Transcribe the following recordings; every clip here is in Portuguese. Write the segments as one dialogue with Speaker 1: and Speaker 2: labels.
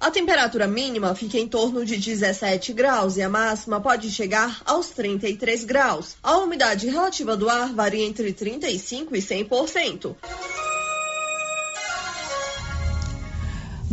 Speaker 1: A temperatura mínima fica em torno de 17 graus e a máxima pode chegar aos 33 graus. A umidade relativa do ar varia entre 35 e 100%.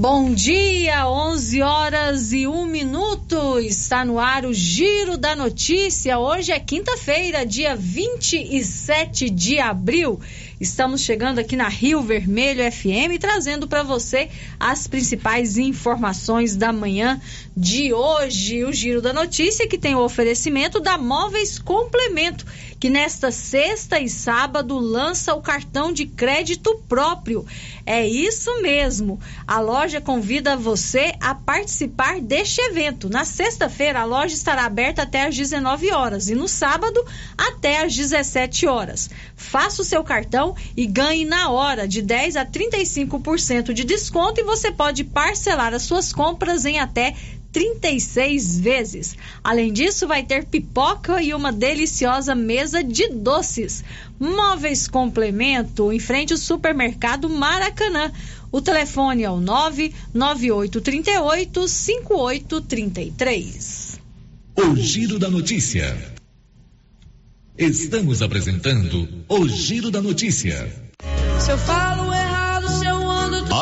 Speaker 2: Bom dia, 11 horas e 1 minuto. Está no ar o Giro da Notícia. Hoje é quinta-feira, dia 27 de abril. Estamos chegando aqui na Rio Vermelho FM trazendo para você as principais informações da manhã de hoje. O Giro da Notícia que tem o oferecimento da Móveis Complemento, que nesta sexta e sábado lança o cartão de crédito próprio. É isso mesmo. A loja convida você a participar deste evento. Na sexta-feira, a loja estará aberta até às 19 horas e no sábado até às 17 horas. Faça o seu cartão e ganhe na hora de 10 a 35% de desconto e você pode parcelar as suas compras em até 36 vezes. Além disso, vai ter pipoca e uma deliciosa mesa de doces. Móveis Complemento, em frente ao supermercado Maracanã. O telefone é o 99838 5833.
Speaker 3: O Giro da Notícia. Estamos apresentando o Giro da Notícia.
Speaker 4: Se eu falo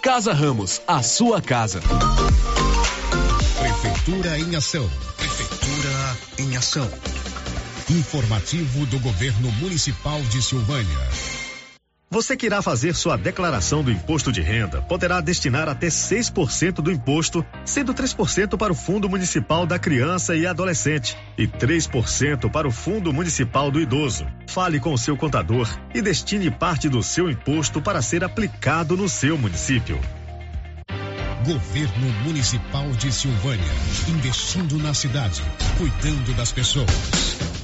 Speaker 5: Casa Ramos, a sua casa.
Speaker 3: Prefeitura em ação. Prefeitura em ação. Informativo do Governo Municipal de Silvânia.
Speaker 6: Você que irá fazer sua declaração do imposto de renda poderá destinar até 6% do imposto, sendo 3% para o Fundo Municipal da Criança e Adolescente e 3% para o Fundo Municipal do Idoso. Fale com o seu contador e destine parte do seu imposto para ser aplicado no seu município.
Speaker 3: Governo Municipal de Silvânia. Investindo na cidade, cuidando das pessoas.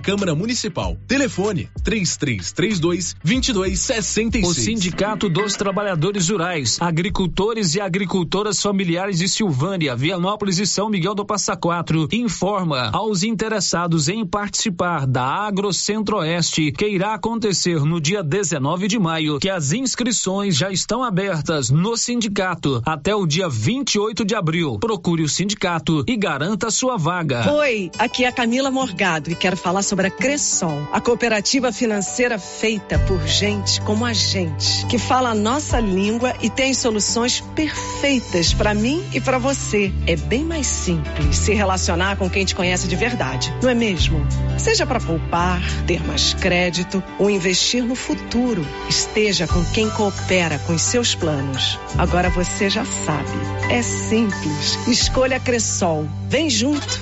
Speaker 5: Câmara Municipal. Telefone 3332 2266.
Speaker 7: O Sindicato dos Trabalhadores Rurais, Agricultores e Agricultoras Familiares de Silvânia, Vianópolis e São Miguel do Passa Quatro informa aos interessados em participar da Agro Centro-Oeste que irá acontecer no dia 19 de maio que as inscrições já estão abertas no sindicato até o dia 28 de abril. Procure o sindicato e garanta sua vaga.
Speaker 8: Oi, aqui é a é Camila Morgado e quero falar sobre a Cressol, a cooperativa financeira feita por gente como a gente, que fala a nossa língua e tem soluções perfeitas para mim e para você. É bem mais simples se relacionar com quem te conhece de verdade, não é mesmo? Seja para poupar, ter mais crédito ou investir no futuro, esteja com quem coopera com os seus planos. Agora você já sabe. É simples. Escolha Cressol. Vem junto.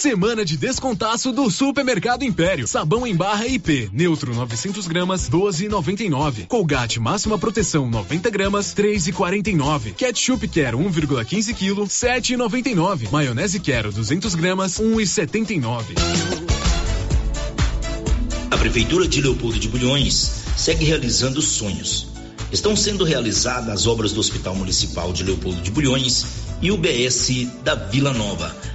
Speaker 5: Semana de descontaço do Supermercado Império. Sabão em barra IP, neutro 900 gramas, 12,99. Colgate máxima proteção 90 gramas, 3,49. Ketchup Quero 1,15 kg, 7,99. Maionese Quero 200 gramas, 1,79.
Speaker 9: A Prefeitura de Leopoldo de Bulhões segue realizando sonhos. Estão sendo realizadas as obras do Hospital Municipal de Leopoldo de Bulhões e o BS da Vila Nova.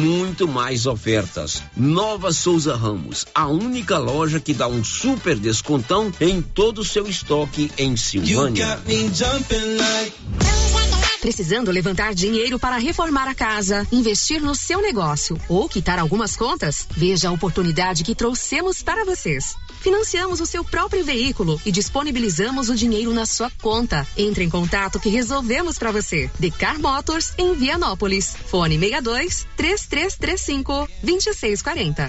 Speaker 10: muito mais ofertas. Nova Souza Ramos, a única loja que dá um super descontão em todo o seu estoque em Silvânia.
Speaker 11: Precisando levantar dinheiro para reformar a casa, investir no seu negócio ou quitar algumas contas? Veja a oportunidade que trouxemos para vocês. Financiamos o seu próprio veículo e disponibilizamos o dinheiro na sua conta. Entre em contato que resolvemos para você. Decar Motors em Vianópolis. Fone 62 3335 2640.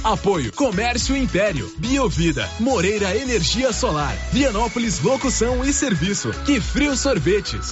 Speaker 5: Apoio Comércio Império, Biovida, Moreira Energia Solar, Vianópolis Locução e Serviço, Que Frio Sorvetes.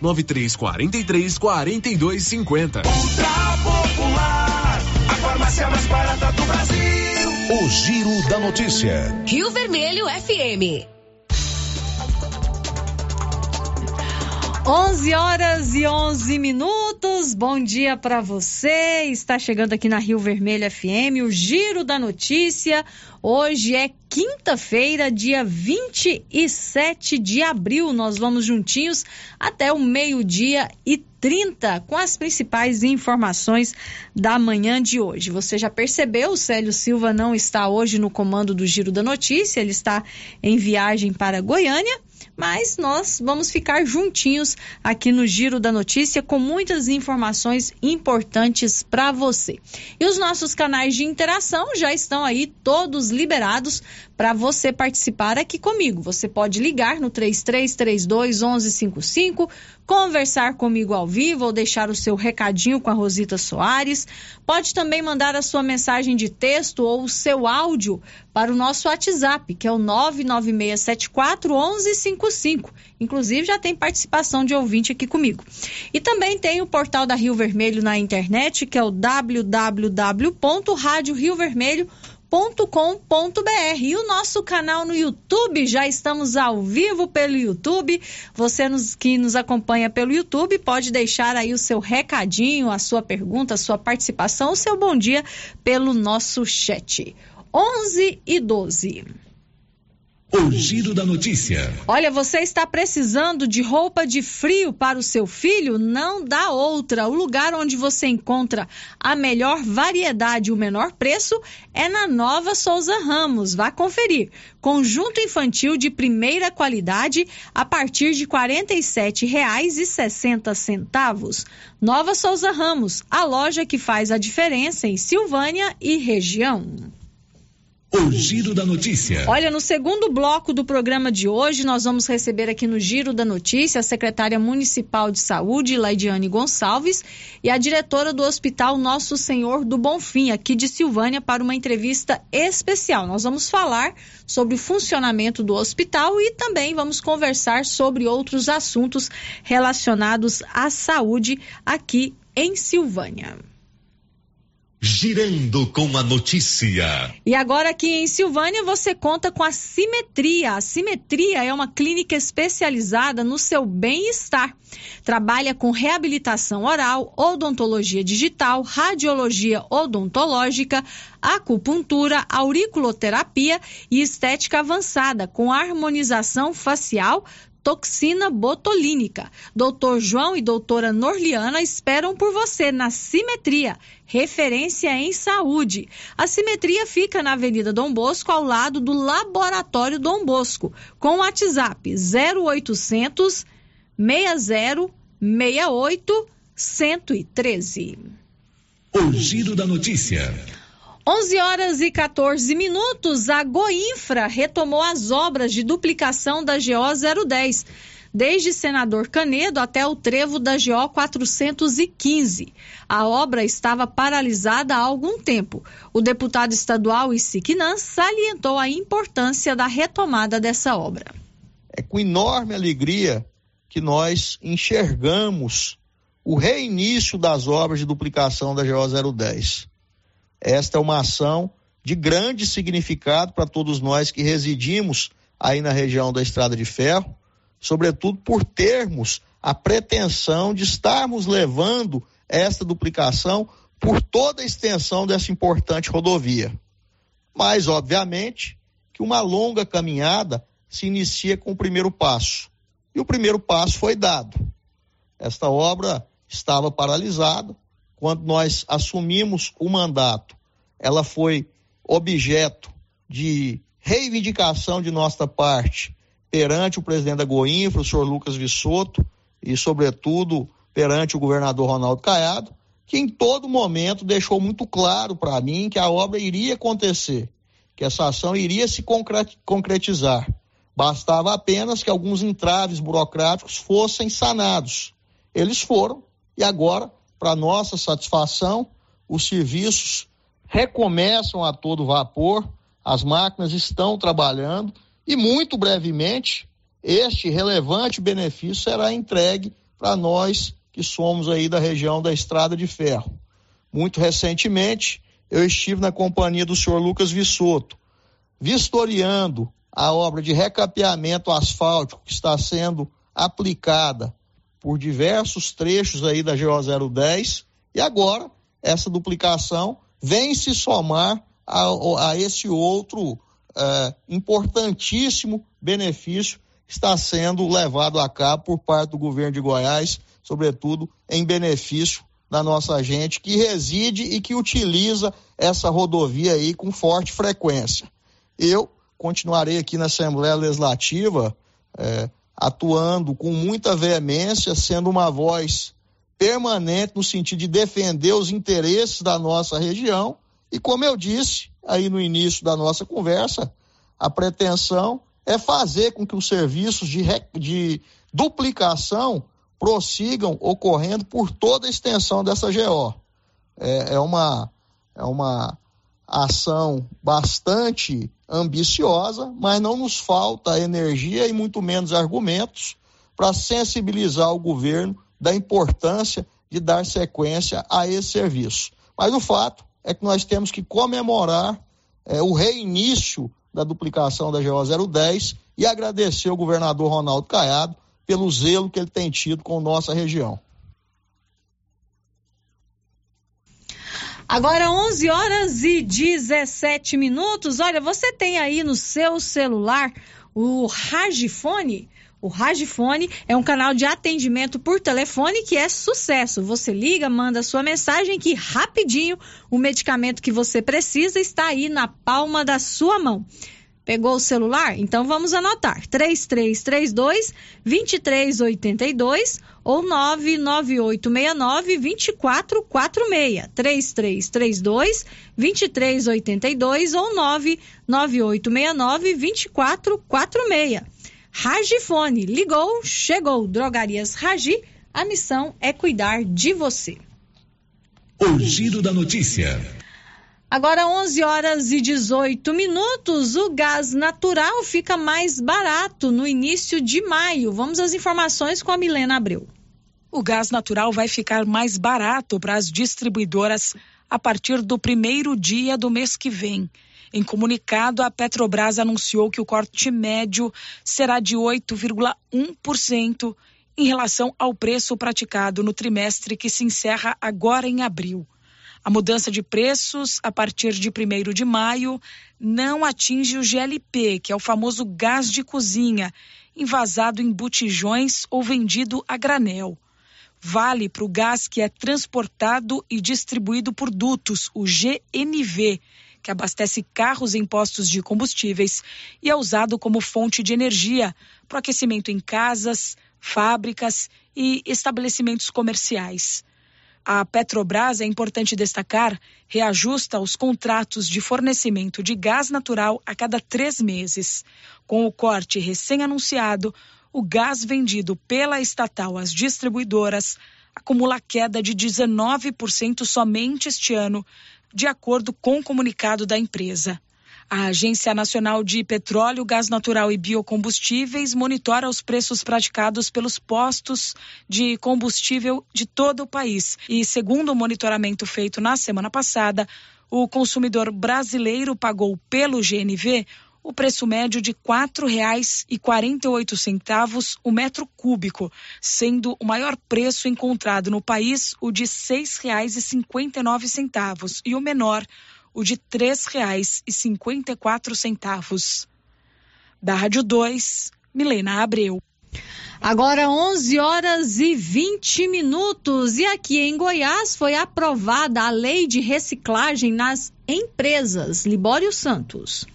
Speaker 5: 9343 4250.
Speaker 12: Ultra Popular, a farmácia mais barata do Brasil.
Speaker 3: O Giro da Notícia.
Speaker 11: Rio Vermelho FM.
Speaker 2: 11 horas e 11 minutos. Bom dia para você. Está chegando aqui na Rio Vermelho FM o Giro da Notícia. Hoje é quinta-feira, dia 27 de abril. Nós vamos juntinhos até o meio-dia e 30 com as principais informações da manhã de hoje. Você já percebeu, o Célio Silva não está hoje no comando do Giro da Notícia, ele está em viagem para Goiânia mas nós vamos ficar juntinhos aqui no Giro da Notícia com muitas informações importantes para você. E os nossos canais de interação já estão aí todos liberados para você participar aqui comigo. Você pode ligar no 3332 1155 conversar comigo ao vivo ou deixar o seu recadinho com a Rosita Soares. Pode também mandar a sua mensagem de texto ou o seu áudio para o nosso WhatsApp, que é o 99674 1155. Inclusive já tem participação de ouvinte aqui comigo. E também tem o portal da Rio Vermelho na internet, que é o www.radioriovermelho.com com.br e o nosso canal no YouTube, já estamos ao vivo pelo YouTube. Você nos, que nos acompanha pelo YouTube pode deixar aí o seu recadinho, a sua pergunta, a sua participação, o seu bom dia pelo nosso chat. 11 e 12.
Speaker 3: O giro da notícia.
Speaker 2: Olha, você está precisando de roupa de frio para o seu filho? Não dá outra. O lugar onde você encontra a melhor variedade e o menor preço é na Nova Souza Ramos. Vá conferir. Conjunto infantil de primeira qualidade a partir de R$ 47,60. Nova Souza Ramos, a loja que faz a diferença em Silvânia e região.
Speaker 3: O Giro da Notícia.
Speaker 2: Olha, no segundo bloco do programa de hoje, nós vamos receber aqui no Giro da Notícia a secretária municipal de saúde, Laidiane Gonçalves, e a diretora do Hospital Nosso Senhor do Bonfim, aqui de Silvânia, para uma entrevista especial. Nós vamos falar sobre o funcionamento do hospital e também vamos conversar sobre outros assuntos relacionados à saúde aqui em Silvânia.
Speaker 3: Girando com a notícia.
Speaker 2: E agora aqui em Silvânia você conta com a Simetria. A Simetria é uma clínica especializada no seu bem-estar. Trabalha com reabilitação oral, odontologia digital, radiologia odontológica, acupuntura, auriculoterapia e estética avançada, com harmonização facial, toxina botulínica. Doutor João e doutora Norliana esperam por você na Simetria, referência em saúde. A Simetria fica na Avenida Dom Bosco, ao lado do Laboratório Dom Bosco, com o WhatsApp 0800 60 68 113.
Speaker 3: O giro da notícia.
Speaker 2: 11 horas e 14 minutos, a Goinfra retomou as obras de duplicação da GO 010, desde Senador Canedo até o trevo da GO 415. A obra estava paralisada há algum tempo. O deputado estadual Isiquinan salientou a importância da retomada dessa obra.
Speaker 13: É com enorme alegria que nós enxergamos o reinício das obras de duplicação da GO 010 esta é uma ação de grande significado para todos nós que residimos aí na região da Estrada de Ferro, sobretudo por termos a pretensão de estarmos levando esta duplicação por toda a extensão dessa importante rodovia. Mas, obviamente, que uma longa caminhada se inicia com o primeiro passo. E o primeiro passo foi dado. Esta obra estava paralisada, quando nós assumimos o mandato, ela foi objeto de reivindicação de nossa parte perante o presidente da Goinfra, o senhor Lucas Vissoto, e, sobretudo, perante o governador Ronaldo Caiado, que em todo momento deixou muito claro para mim que a obra iria acontecer, que essa ação iria se concretizar. Bastava apenas que alguns entraves burocráticos fossem sanados. Eles foram, e agora para nossa satisfação, os serviços recomeçam a todo vapor, as máquinas estão trabalhando e muito brevemente este relevante benefício será entregue para nós que somos aí da região da Estrada de Ferro. Muito recentemente, eu estive na companhia do senhor Lucas Vissoto, vistoriando a obra de recapeamento asfáltico que está sendo aplicada por diversos trechos aí da GO 010 e agora essa duplicação vem se somar a, a esse outro é, importantíssimo benefício que está sendo levado a cabo por parte do governo de Goiás, sobretudo em benefício da nossa gente que reside e que utiliza essa rodovia aí com forte frequência. Eu continuarei aqui na Assembleia Legislativa é, atuando com muita veemência, sendo uma voz permanente no sentido de defender os interesses da nossa região. E como eu disse aí no início da nossa conversa, a pretensão é fazer com que os serviços de, de duplicação prossigam ocorrendo por toda a extensão dessa GO. É, é, uma, é uma ação bastante ambiciosa, mas não nos falta energia e muito menos argumentos para sensibilizar o governo da importância de dar sequência a esse serviço. Mas o fato é que nós temos que comemorar é, o reinício da duplicação da GO 010 e agradecer ao governador Ronaldo Caiado pelo zelo que ele tem tido com nossa região.
Speaker 2: Agora 11 horas e 17 minutos. Olha, você tem aí no seu celular o Ragifone? O Ragifone é um canal de atendimento por telefone que é sucesso. Você liga, manda sua mensagem que rapidinho o medicamento que você precisa está aí na palma da sua mão. Pegou o celular? Então vamos anotar. 3332 2382 ou 99869 2446. 3332 2382 ou 99869 2446. Ragifone, ligou, chegou. Drogarias Ragi, a missão é cuidar de você.
Speaker 3: O giro da notícia.
Speaker 2: Agora 11 horas e 18 minutos, o gás natural fica mais barato no início de maio. Vamos às informações com a Milena Abreu.
Speaker 14: O gás natural vai ficar mais barato para as distribuidoras a partir do primeiro dia do mês que vem. Em comunicado, a Petrobras anunciou que o corte médio será de 8,1% em relação ao preço praticado no trimestre que se encerra agora em abril. A mudança de preços a partir de 1 de maio não atinge o GLP, que é o famoso gás de cozinha, envasado em botijões ou vendido a granel. Vale para o gás que é transportado e distribuído por dutos, o GNV, que abastece carros em postos de combustíveis e é usado como fonte de energia para aquecimento em casas, fábricas e estabelecimentos comerciais. A Petrobras, é importante destacar, reajusta os contratos de fornecimento de gás natural a cada três meses. Com o corte recém-anunciado, o gás vendido pela estatal às distribuidoras acumula queda de 19% somente este ano, de acordo com o comunicado da empresa. A Agência Nacional de Petróleo, Gás Natural e Biocombustíveis monitora os preços praticados pelos postos de combustível de todo o país. E, segundo o monitoramento feito na semana passada, o consumidor brasileiro pagou pelo GNV o preço médio de R$ 4,48 o metro cúbico, sendo o maior preço encontrado no país o de R$ 6,59 e o menor o de R$ 3,54. Da Rádio 2, Milena Abreu.
Speaker 2: Agora 11 horas e 20 minutos e aqui em Goiás foi aprovada a lei de reciclagem nas empresas. Libório Santos.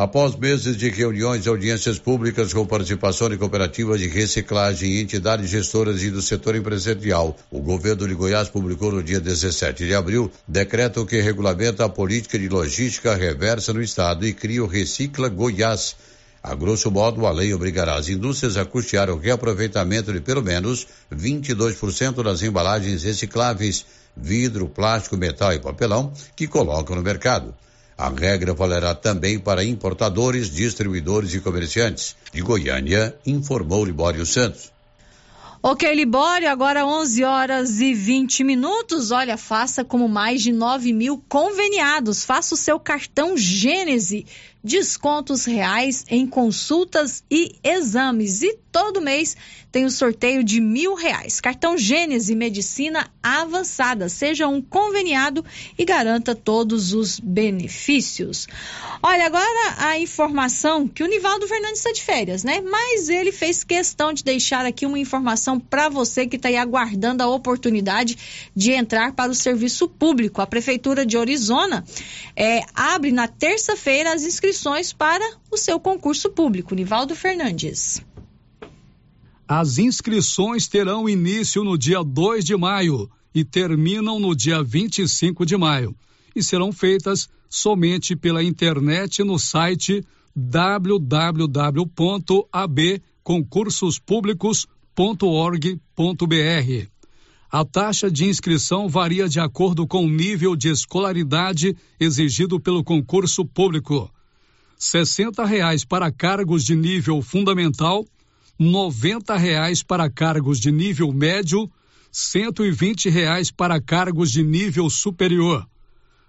Speaker 15: Após meses de reuniões e audiências públicas com participação de cooperativas de reciclagem e entidades gestoras e do setor empresarial, o governo de Goiás publicou no dia 17 de abril decreto que regulamenta a política de logística reversa no estado e cria o Recicla Goiás. A grosso modo, a lei obrigará as indústrias a custear o reaproveitamento de pelo menos 22% das embalagens recicláveis, vidro, plástico, metal e papelão que colocam no mercado. A regra valerá também para importadores, distribuidores e comerciantes. De Goiânia, informou Libório Santos.
Speaker 2: Ok, Libório, agora 11 horas e 20 minutos. Olha, faça como mais de 9 mil conveniados. Faça o seu cartão Gênese. Descontos reais em consultas e exames. E todo mês tem o sorteio de mil reais. Cartão Gênese Medicina Avançada. Seja um conveniado e garanta todos os benefícios. Olha, agora a informação que o Nivaldo Fernandes está de férias, né? Mas ele fez questão de deixar aqui uma informação para você que está aí aguardando a oportunidade de entrar para o serviço público. A Prefeitura de Orizona é, abre na terça-feira as inscrições para o seu concurso público. Nivaldo Fernandes.
Speaker 16: As inscrições terão início no dia 2 de maio e terminam no dia 25 de maio e serão feitas somente pela internet no site www.abconcursospúblicos.org.br. A taxa de inscrição varia de acordo com o nível de escolaridade exigido pelo concurso público. 60 reais para cargos de nível fundamental noventa reais para cargos de nível médio, cento e vinte reais para cargos de nível superior.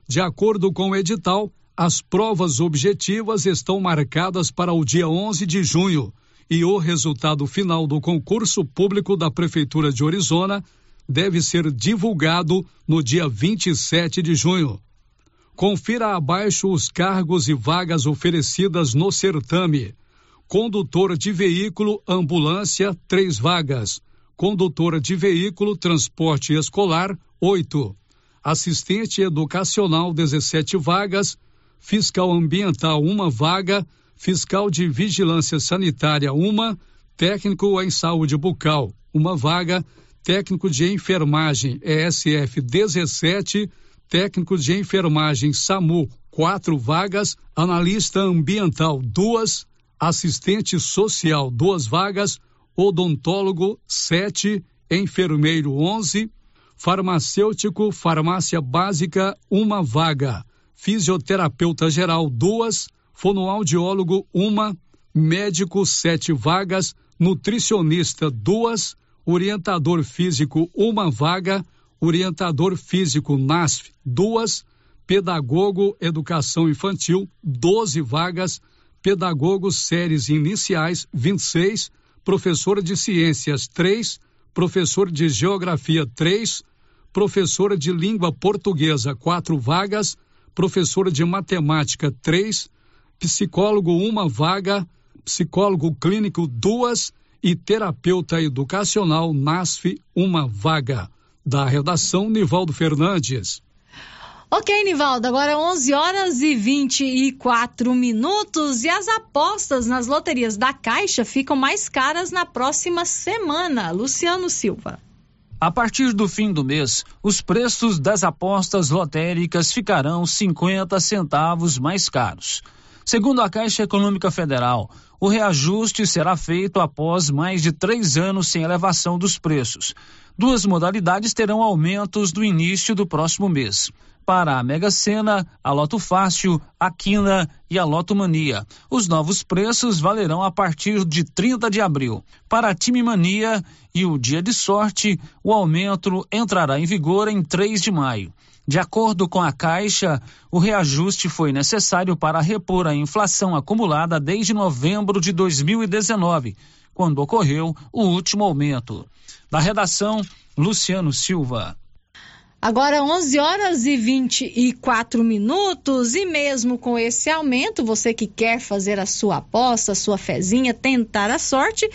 Speaker 16: De acordo com o edital, as provas objetivas estão marcadas para o dia 11 de junho e o resultado final do concurso público da Prefeitura de Orizona deve ser divulgado no dia 27 de junho. Confira abaixo os cargos e vagas oferecidas no certame condutor de veículo ambulância, três vagas. Condutora de veículo transporte escolar, oito. Assistente educacional, 17 vagas. Fiscal ambiental, uma vaga. Fiscal de vigilância sanitária, uma. Técnico em saúde bucal, uma vaga. Técnico de enfermagem, ESF 17. Técnico de enfermagem, SAMU, quatro vagas. Analista ambiental, duas assistente social, duas vagas, odontólogo, sete, enfermeiro, onze, farmacêutico, farmácia básica, uma vaga, fisioterapeuta geral, duas, fonoaudiólogo, uma, médico, sete vagas, nutricionista, duas, orientador físico, uma vaga, orientador físico NASF, duas, pedagogo educação infantil, doze vagas, pedagogos séries iniciais 26, professora de ciências 3, professor de geografia 3, professora de língua portuguesa 4 vagas, professora de matemática 3, psicólogo uma vaga, psicólogo clínico duas. E terapeuta educacional NASF uma vaga. Da redação Nivaldo Fernandes.
Speaker 2: Ok, Nivaldo, agora 11 horas e 24 minutos e as apostas nas loterias da Caixa ficam mais caras na próxima semana. Luciano Silva.
Speaker 7: A partir do fim do mês, os preços das apostas lotéricas ficarão 50 centavos mais caros. Segundo a Caixa Econômica Federal, o reajuste será feito após mais de três anos sem elevação dos preços. Duas modalidades terão aumentos no início do próximo mês para a Mega Sena, a Loto Fácil, a Quina e a Loto Mania. Os novos preços valerão a partir de 30 de abril. Para a Time Mania e o Dia de Sorte, o aumento entrará em vigor em 3 de maio. De acordo com a Caixa, o reajuste foi necessário para repor a inflação acumulada desde novembro de 2019, quando ocorreu o último aumento. Da redação, Luciano Silva.
Speaker 2: Agora 11 horas e 24 minutos e mesmo com esse aumento, você que quer fazer a sua aposta, a sua fezinha, tentar a sorte,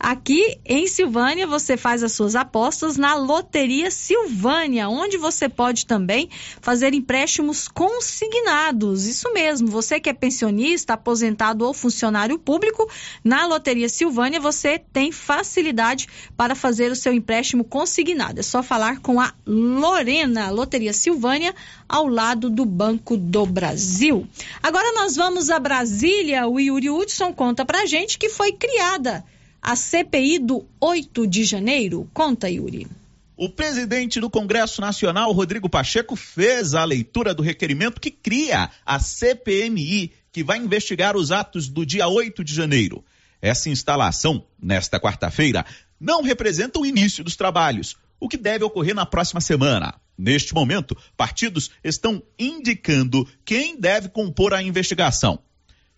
Speaker 2: Aqui em Silvânia, você faz as suas apostas na Loteria Silvânia, onde você pode também fazer empréstimos consignados. Isso mesmo, você que é pensionista, aposentado ou funcionário público, na Loteria Silvânia você tem facilidade para fazer o seu empréstimo consignado. É só falar com a Lorena, Loteria Silvânia, ao lado do Banco do Brasil. Agora nós vamos a Brasília. O Yuri Hudson conta pra gente que foi criada a CPI do 8 de janeiro? Conta, Yuri.
Speaker 17: O presidente do Congresso Nacional, Rodrigo Pacheco, fez a leitura do requerimento que cria a CPMI, que vai investigar os atos do dia 8 de janeiro. Essa instalação, nesta quarta-feira, não representa o início dos trabalhos, o que deve ocorrer na próxima semana. Neste momento, partidos estão indicando quem deve compor a investigação.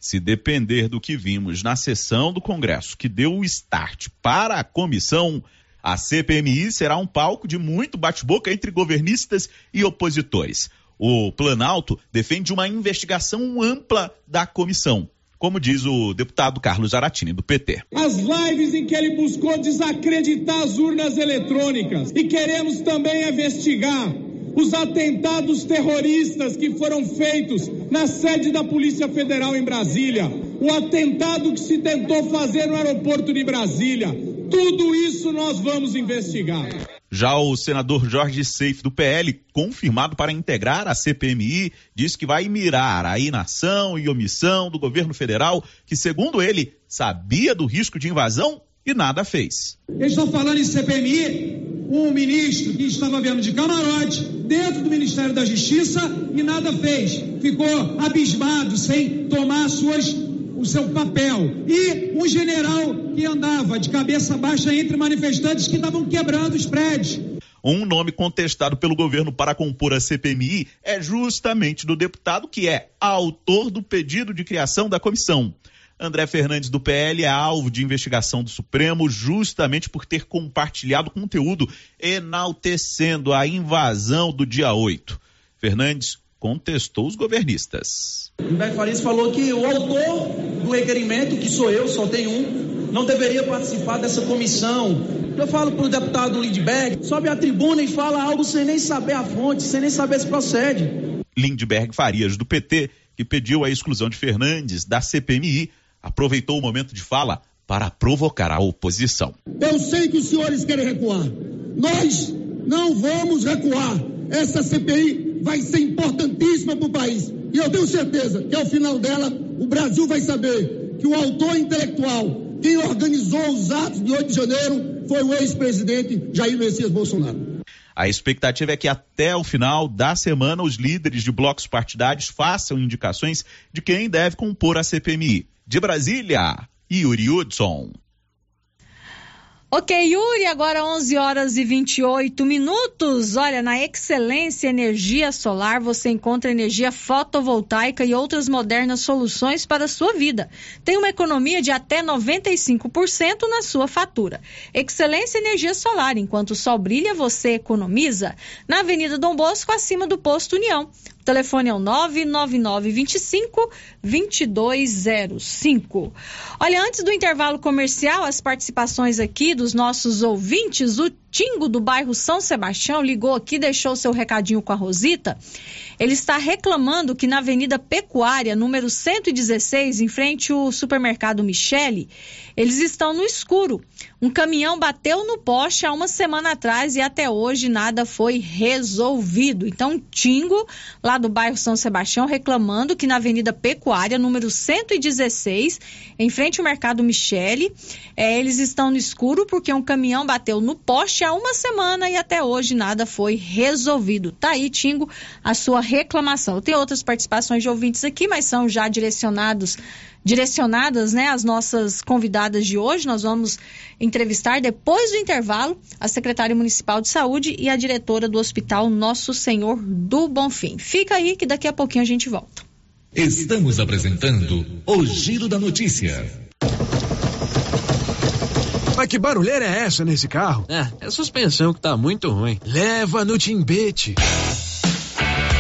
Speaker 17: Se depender do que vimos na sessão do Congresso, que deu o start para a comissão, a CPMI será um palco de muito bate-boca entre governistas e opositores. O Planalto defende uma investigação ampla da comissão, como diz o deputado Carlos Aratini, do PT.
Speaker 18: As lives em que ele buscou desacreditar as urnas eletrônicas e queremos também investigar os atentados terroristas que foram feitos na sede da Polícia Federal em Brasília, o atentado que se tentou fazer no aeroporto de Brasília. Tudo isso nós vamos investigar.
Speaker 17: Já o senador Jorge Seif, do PL, confirmado para integrar a CPMI, diz que vai mirar a inação e omissão do governo federal, que, segundo ele, sabia do risco de invasão e nada fez.
Speaker 18: Eu estou falando em CPMI, um ministro que estava vendo de camarote dentro do Ministério da Justiça e nada fez. Ficou abismado, sem tomar suas o seu papel. E um general que andava de cabeça baixa entre manifestantes que estavam quebrando os prédios.
Speaker 17: Um nome contestado pelo governo para compor a CPMI é justamente do deputado que é autor do pedido de criação da comissão. André Fernandes do PL é alvo de investigação do Supremo justamente por ter compartilhado conteúdo enaltecendo a invasão do dia 8. Fernandes contestou os governistas.
Speaker 19: Humberto Farias falou que o autor do requerimento, que sou eu, só tem um, não deveria participar dessa comissão. Eu falo para o deputado Lindbergh, sobe a tribuna e fala algo sem nem saber a fonte, sem nem saber se procede.
Speaker 17: Lindbergh Farias, do PT, que pediu a exclusão de Fernandes da CPMI, aproveitou o momento de fala para provocar a oposição.
Speaker 18: Eu sei que os senhores querem recuar. Nós não vamos recuar. Essa CPI vai ser importantíssima para o país. E eu tenho certeza que ao final dela, o Brasil vai saber que o autor intelectual, quem organizou os atos de 8 de janeiro, foi o ex-presidente Jair Messias Bolsonaro.
Speaker 17: A expectativa é que até o final da semana os líderes de blocos partidários façam indicações de quem deve compor a CPMI. De Brasília, Yuri Hudson.
Speaker 2: Ok, Yuri, agora 11 horas e 28 minutos. Olha, na Excelência Energia Solar você encontra energia fotovoltaica e outras modernas soluções para a sua vida. Tem uma economia de até 95% na sua fatura. Excelência Energia Solar, enquanto o sol brilha, você economiza. Na Avenida Dom Bosco, acima do Posto União. O telefone é o 99925 2205. Olha, antes do intervalo comercial, as participações aqui dos nossos ouvintes, o Tingo do bairro São Sebastião ligou aqui, deixou seu recadinho com a Rosita. Ele está reclamando que na Avenida Pecuária, número 116, em frente ao supermercado Michele, eles estão no escuro. Um caminhão bateu no poste há uma semana atrás e até hoje nada foi resolvido. Então, Tingo, lá do bairro São Sebastião, reclamando que na Avenida Pecuária, número 116, em frente ao mercado Michele, é, eles estão no escuro porque um caminhão bateu no poste há uma semana e até hoje nada foi resolvido. Tá aí, Tingo, a sua reclamação. Tem outras participações de ouvintes aqui, mas são já direcionados direcionadas, né, às nossas convidadas de hoje. Nós vamos entrevistar depois do intervalo a secretária municipal de saúde e a diretora do Hospital Nosso Senhor do Bonfim. Fica aí que daqui a pouquinho a gente volta.
Speaker 3: Estamos apresentando o Giro da Notícia.
Speaker 20: Mas que barulheira é essa nesse carro?
Speaker 21: É, é a suspensão que tá muito ruim.
Speaker 20: Leva no Timbete.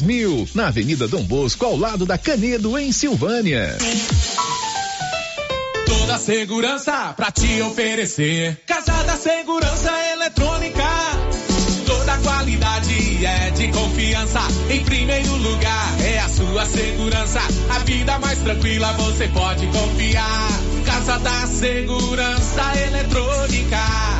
Speaker 3: 3000, na Avenida Dom Bosco, ao lado da Canedo, em Silvânia.
Speaker 22: Toda segurança pra te oferecer. Casa da Segurança Eletrônica. Toda qualidade é de confiança. Em primeiro lugar é a sua segurança. A vida mais tranquila você pode confiar. Casa da Segurança Eletrônica.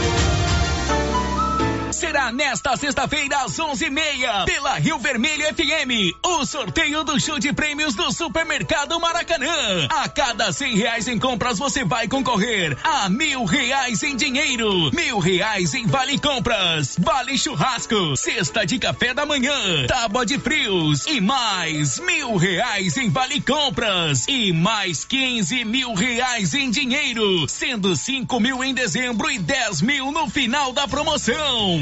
Speaker 23: Será nesta sexta-feira às onze e meia, pela Rio Vermelho FM, o sorteio do show de prêmios do Supermercado Maracanã. A cada cem reais em compras você vai concorrer a mil reais em dinheiro, mil reais em vale compras, vale churrasco, cesta de café da manhã, tábua de frios e mais mil reais em vale compras e mais quinze mil reais em dinheiro, sendo cinco mil em dezembro e dez mil no final da promoção.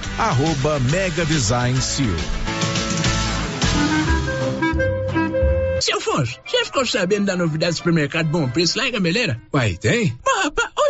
Speaker 24: arroba Mega Design Seal.
Speaker 25: Seu Afonso, você ficou sabendo da novidade do supermercado Bom Preço lá em Gameleira?
Speaker 26: Uai, tem?
Speaker 25: Mas, rapaz,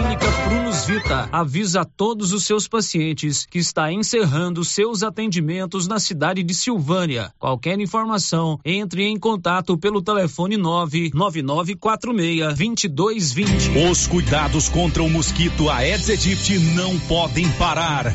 Speaker 7: Clínica Prunus Vita avisa a todos os seus pacientes que está encerrando seus atendimentos na cidade de Silvânia. Qualquer informação, entre em contato pelo telefone 99946-2220.
Speaker 3: Os cuidados contra o mosquito Aedes aegypti não podem parar.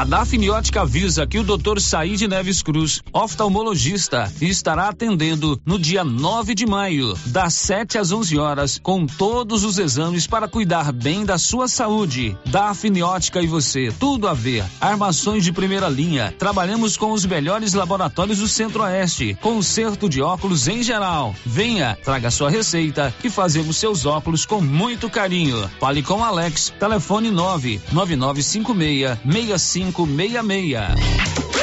Speaker 7: A Dafniótica avisa que o Dr. Saíde Neves Cruz, oftalmologista, estará atendendo no dia 9 de maio, das 7 às 11 horas, com todos os exames para cuidar bem da sua saúde. Dafniótica e você, tudo a ver. Armações de primeira linha. Trabalhamos com os melhores laboratórios do Centro-Oeste. Conserto de óculos em geral. Venha, traga sua receita e fazemos seus óculos com muito carinho. Fale com Alex, telefone 99956 65 3566.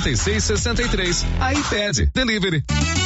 Speaker 3: 56 63. iPad Delivery.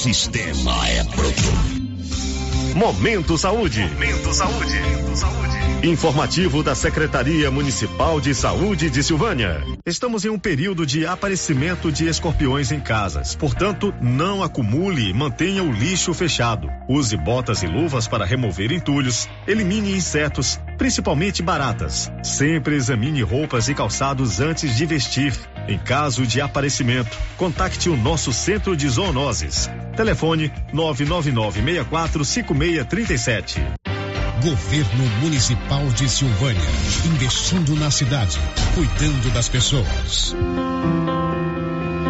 Speaker 27: Sistema é pronto.
Speaker 28: Momento Saúde.
Speaker 27: Momento Saúde.
Speaker 28: Informativo da Secretaria Municipal de Saúde de Silvânia. Estamos em um período de aparecimento de escorpiões em casas. Portanto, não acumule e mantenha o lixo fechado. Use botas e luvas para remover entulhos. Elimine insetos, principalmente baratas. Sempre examine roupas e calçados antes de vestir. Em caso de aparecimento, contacte o nosso centro de zoonoses. Telefone 999 64 5637.
Speaker 29: Governo Municipal de Silvânia, investindo na cidade, cuidando das pessoas.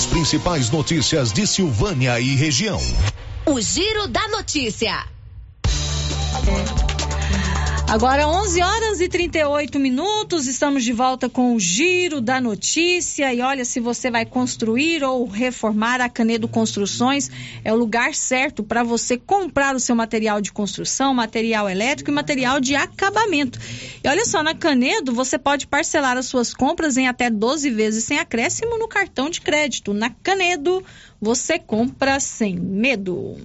Speaker 29: As principais notícias de Silvânia e região.
Speaker 30: O Giro da Notícia.
Speaker 2: Agora 11 horas e 38 minutos, estamos de volta com o Giro da Notícia. E olha, se você vai construir ou reformar a Canedo Construções, é o lugar certo para você comprar o seu material de construção, material elétrico e material de acabamento. E olha só, na Canedo você pode parcelar as suas compras em até 12 vezes sem acréscimo no cartão de crédito. Na Canedo você compra sem medo.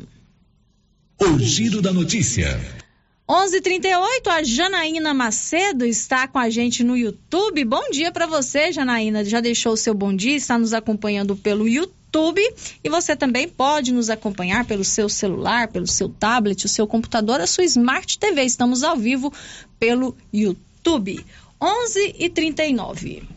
Speaker 29: O Giro da Notícia.
Speaker 2: 11:38 a Janaína Macedo está com a gente no YouTube. Bom dia para você, Janaína. Já deixou o seu bom dia, está nos acompanhando pelo YouTube e você também pode nos acompanhar pelo seu celular, pelo seu tablet, o seu computador, a sua Smart TV. Estamos ao vivo pelo YouTube. 11:39.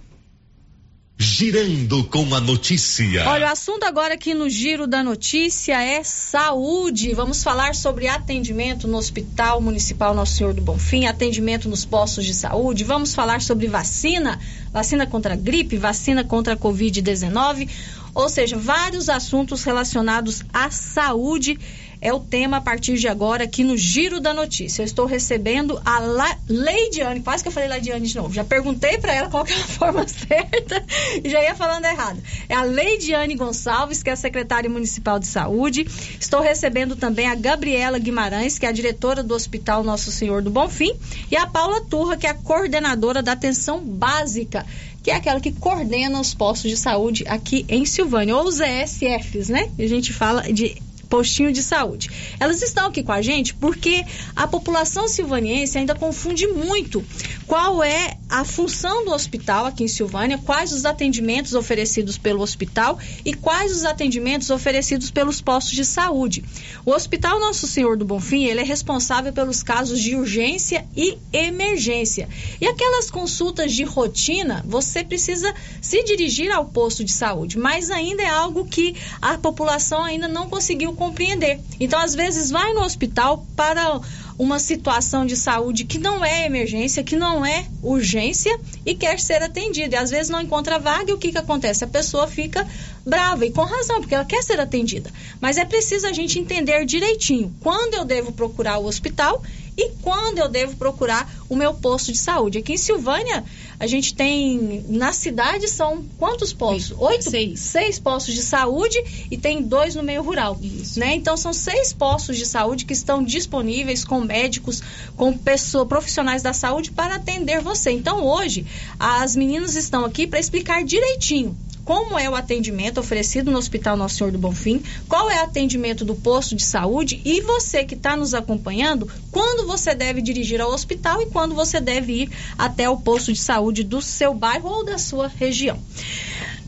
Speaker 29: Girando com a notícia.
Speaker 2: Olha, o assunto agora aqui no Giro da Notícia é saúde. Vamos falar sobre atendimento no Hospital Municipal Nosso Senhor do Bonfim, atendimento nos postos de saúde. Vamos falar sobre vacina, vacina contra a gripe, vacina contra a Covid-19. Ou seja, vários assuntos relacionados à saúde é o tema a partir de agora aqui no Giro da Notícia. Eu estou recebendo a La Leidiane, quase que eu falei Leidiane de novo. Já perguntei para ela qual que é a forma certa e já ia falando errado. É a Leidiane Gonçalves, que é a secretária municipal de saúde. Estou recebendo também a Gabriela Guimarães, que é a diretora do Hospital Nosso Senhor do Bonfim, e a Paula Turra, que é a coordenadora da atenção básica que é aquela que coordena os postos de saúde aqui em Silvânia, ou os ESFs, né? A gente fala de postinho de saúde. Elas estão aqui com a gente porque a população silvaniense ainda confunde muito qual é a função do hospital aqui em Silvânia, quais os atendimentos oferecidos pelo hospital e quais os atendimentos oferecidos pelos postos de saúde. O Hospital Nosso Senhor do Bonfim, ele é responsável pelos casos de urgência e emergência. E aquelas consultas de rotina, você precisa se dirigir ao posto de saúde, mas ainda é algo que a população ainda não conseguiu compreender. Então, às vezes, vai no hospital para uma situação de saúde que não é emergência, que não é urgência e quer ser atendida. E às vezes não encontra vaga e o que, que acontece? A pessoa fica brava e com razão, porque ela quer ser atendida. Mas é preciso a gente entender direitinho quando eu devo procurar o hospital e quando eu devo procurar o meu posto de saúde. Aqui em Silvânia, a gente tem, na cidade, são quantos postos? Oito? Seis. Seis postos de saúde e tem dois no meio rural. Isso. Né? Então, são seis postos de saúde que estão disponíveis com médicos, com pessoas, profissionais da saúde para atender você. Então, hoje, as meninas estão aqui para explicar direitinho como é o atendimento oferecido no Hospital Nosso Senhor do Bonfim, qual é o atendimento do posto de saúde e você que está nos acompanhando, quando você deve dirigir ao hospital e quando você deve ir até o posto de saúde do seu bairro ou da sua região.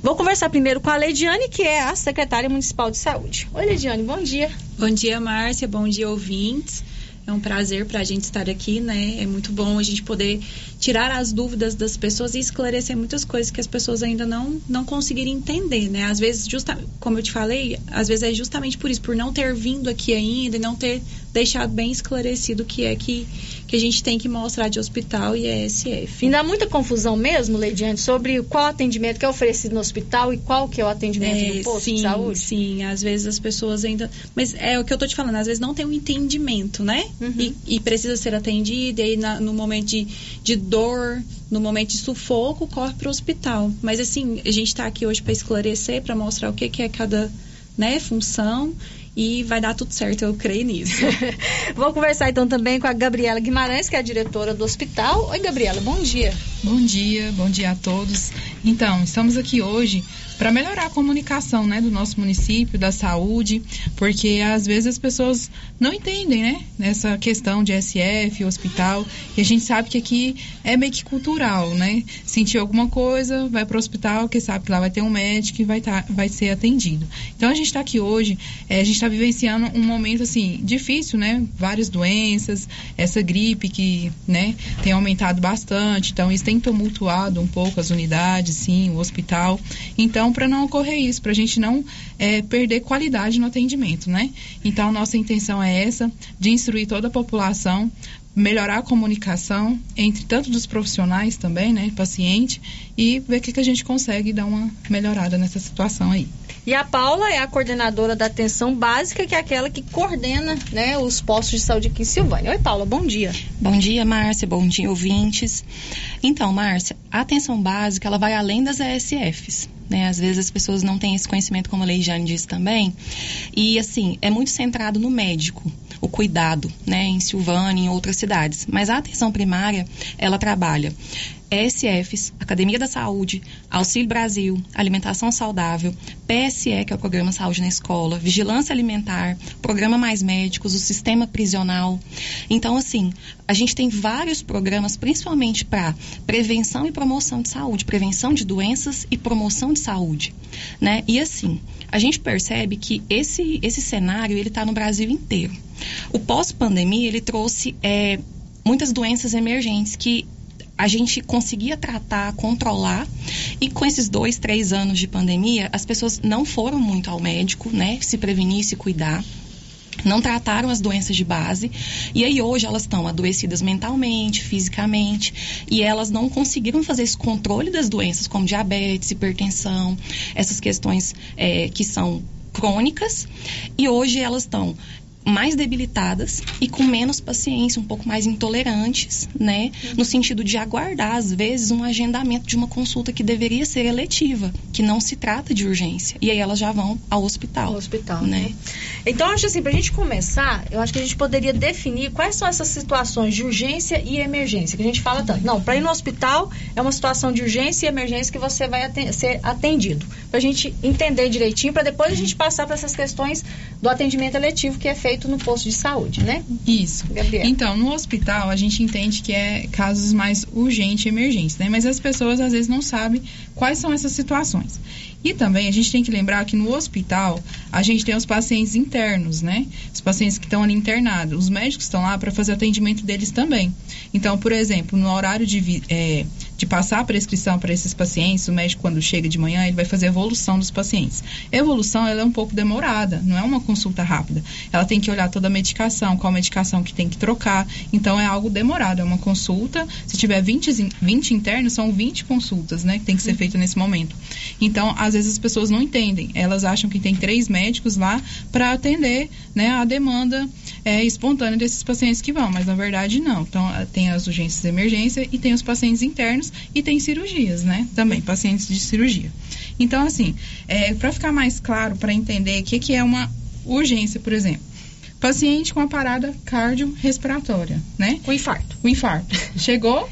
Speaker 2: Vou conversar primeiro com a Leidiane, que é a secretária municipal de saúde. Oi, Leidiane, bom dia.
Speaker 31: Bom dia, Márcia. Bom dia, ouvintes. É um prazer para a gente estar aqui, né? É muito bom a gente poder tirar as dúvidas das pessoas e esclarecer muitas coisas que as pessoas ainda não, não conseguiram entender, né? Às vezes, justa, como eu te falei, às vezes é justamente por isso, por não ter vindo aqui ainda e não ter deixado bem esclarecido o que é que, que a gente tem que mostrar de hospital e ESF.
Speaker 2: E dá muita confusão mesmo, Leidiane, sobre qual atendimento que é oferecido no hospital e qual que é o atendimento é, no posto
Speaker 31: sim,
Speaker 2: de saúde?
Speaker 31: Sim, às vezes as pessoas ainda... Mas é o que eu tô te falando, às vezes não tem um entendimento, né? Uhum. E, e, precisa ser atendido, e aí na, no momento de, de dor, no momento de sufoco, corre para o hospital. Mas assim, a gente está aqui hoje para esclarecer, para mostrar o que, que é cada né, função e vai dar tudo certo, eu creio nisso.
Speaker 2: Vou conversar então também com a Gabriela Guimarães, que é a diretora do hospital. Oi, Gabriela, bom dia.
Speaker 32: Bom dia, bom dia a todos. Então, estamos aqui hoje para melhorar a comunicação né, do nosso município, da saúde, porque às vezes as pessoas não entendem né, nessa questão de SF, hospital, e a gente sabe que aqui é meio que cultural, né? Sentir alguma coisa, vai para o hospital, que sabe que lá vai ter um médico e vai, tá, vai ser atendido. Então a gente está aqui hoje, é, a gente está vivenciando um momento assim difícil, né? Várias doenças, essa gripe que né, tem aumentado bastante, então isso tem tumultuado um pouco as unidades, sim, o hospital. Então para não ocorrer isso, para a gente não é, perder qualidade no atendimento, né? Então, nossa intenção é essa, de instruir toda a população, melhorar a comunicação entre tanto dos profissionais também, né, paciente, e ver o que, que a gente consegue dar uma melhorada nessa situação aí.
Speaker 2: E a Paula é a coordenadora da atenção básica, que é aquela que coordena né, os postos de saúde aqui em Silvânia. Oi, Paula, bom dia.
Speaker 33: Bom dia, Márcia, bom dia, ouvintes. Então, Márcia, a atenção básica, ela vai além das ESFs. Né? Às vezes as pessoas não têm esse conhecimento, como a Leijane disse também. E, assim, é muito centrado no médico, o cuidado, né? Em Silvânia, em outras cidades. Mas a atenção primária, ela trabalha ESFs, Academia da Saúde, Auxílio Brasil, Alimentação Saudável, PSE, que é o Programa Saúde na Escola, Vigilância Alimentar, Programa Mais Médicos, o Sistema Prisional. Então, assim, a gente tem vários programas, principalmente para prevenção e promoção de saúde, prevenção de doenças e promoção de saúde, né? E assim, a gente percebe que esse, esse cenário, ele está no Brasil inteiro. O pós-pandemia, ele trouxe... É, muitas doenças emergentes que a gente conseguia tratar, controlar. E com esses dois, três anos de pandemia, as pessoas não foram muito ao médico, né? Se prevenir, se cuidar não trataram as doenças de base e aí hoje elas estão adoecidas mentalmente, fisicamente e elas não conseguiram fazer esse controle das doenças como diabetes, hipertensão, essas questões é, que são crônicas e hoje elas estão mais debilitadas e com menos paciência, um pouco mais intolerantes, né? No sentido de aguardar, às vezes, um agendamento de uma consulta que deveria ser eletiva, que não se trata de urgência. E aí elas já vão ao hospital. Ao
Speaker 2: hospital, né? né? Então, acho assim, pra gente começar, eu acho que a gente poderia definir quais são essas situações de urgência e emergência, que a gente fala tanto. Não, para ir no hospital é uma situação de urgência e emergência que você vai aten ser atendido. Pra gente entender direitinho, para depois a gente passar para essas questões do atendimento eletivo que é feito feito no posto de saúde, né?
Speaker 32: Isso. Gabriel. Então, no hospital, a gente entende que é casos mais urgentes e emergentes, né? Mas as pessoas às vezes não sabem quais são essas situações. E também a gente tem que lembrar que no hospital a gente tem os pacientes internos, né? Os pacientes que estão ali internados. Os médicos estão lá para fazer atendimento deles também. Então, por exemplo, no horário de, é, de passar a prescrição para esses pacientes, o médico, quando chega de manhã, ele vai fazer a evolução dos pacientes. Evolução ela é um pouco demorada, não é uma consulta rápida. Ela tem que olhar toda a medicação, qual medicação que tem que trocar. Então, é algo demorado, é uma consulta. Se tiver 20, 20 internos, são 20 consultas, né? Que tem que ser feita nesse momento. Então, às às vezes as pessoas não entendem. Elas acham que tem três médicos lá para atender né, a demanda é, espontânea desses pacientes que vão, mas na verdade não. Então, tem as urgências de emergência e tem os pacientes internos e tem cirurgias, né? Também, pacientes de cirurgia. Então, assim, é, para ficar mais claro, para entender o que, que é uma urgência, por exemplo. Paciente com a parada cardiorrespiratória, né?
Speaker 2: Com infarto.
Speaker 32: O infarto. Chegou,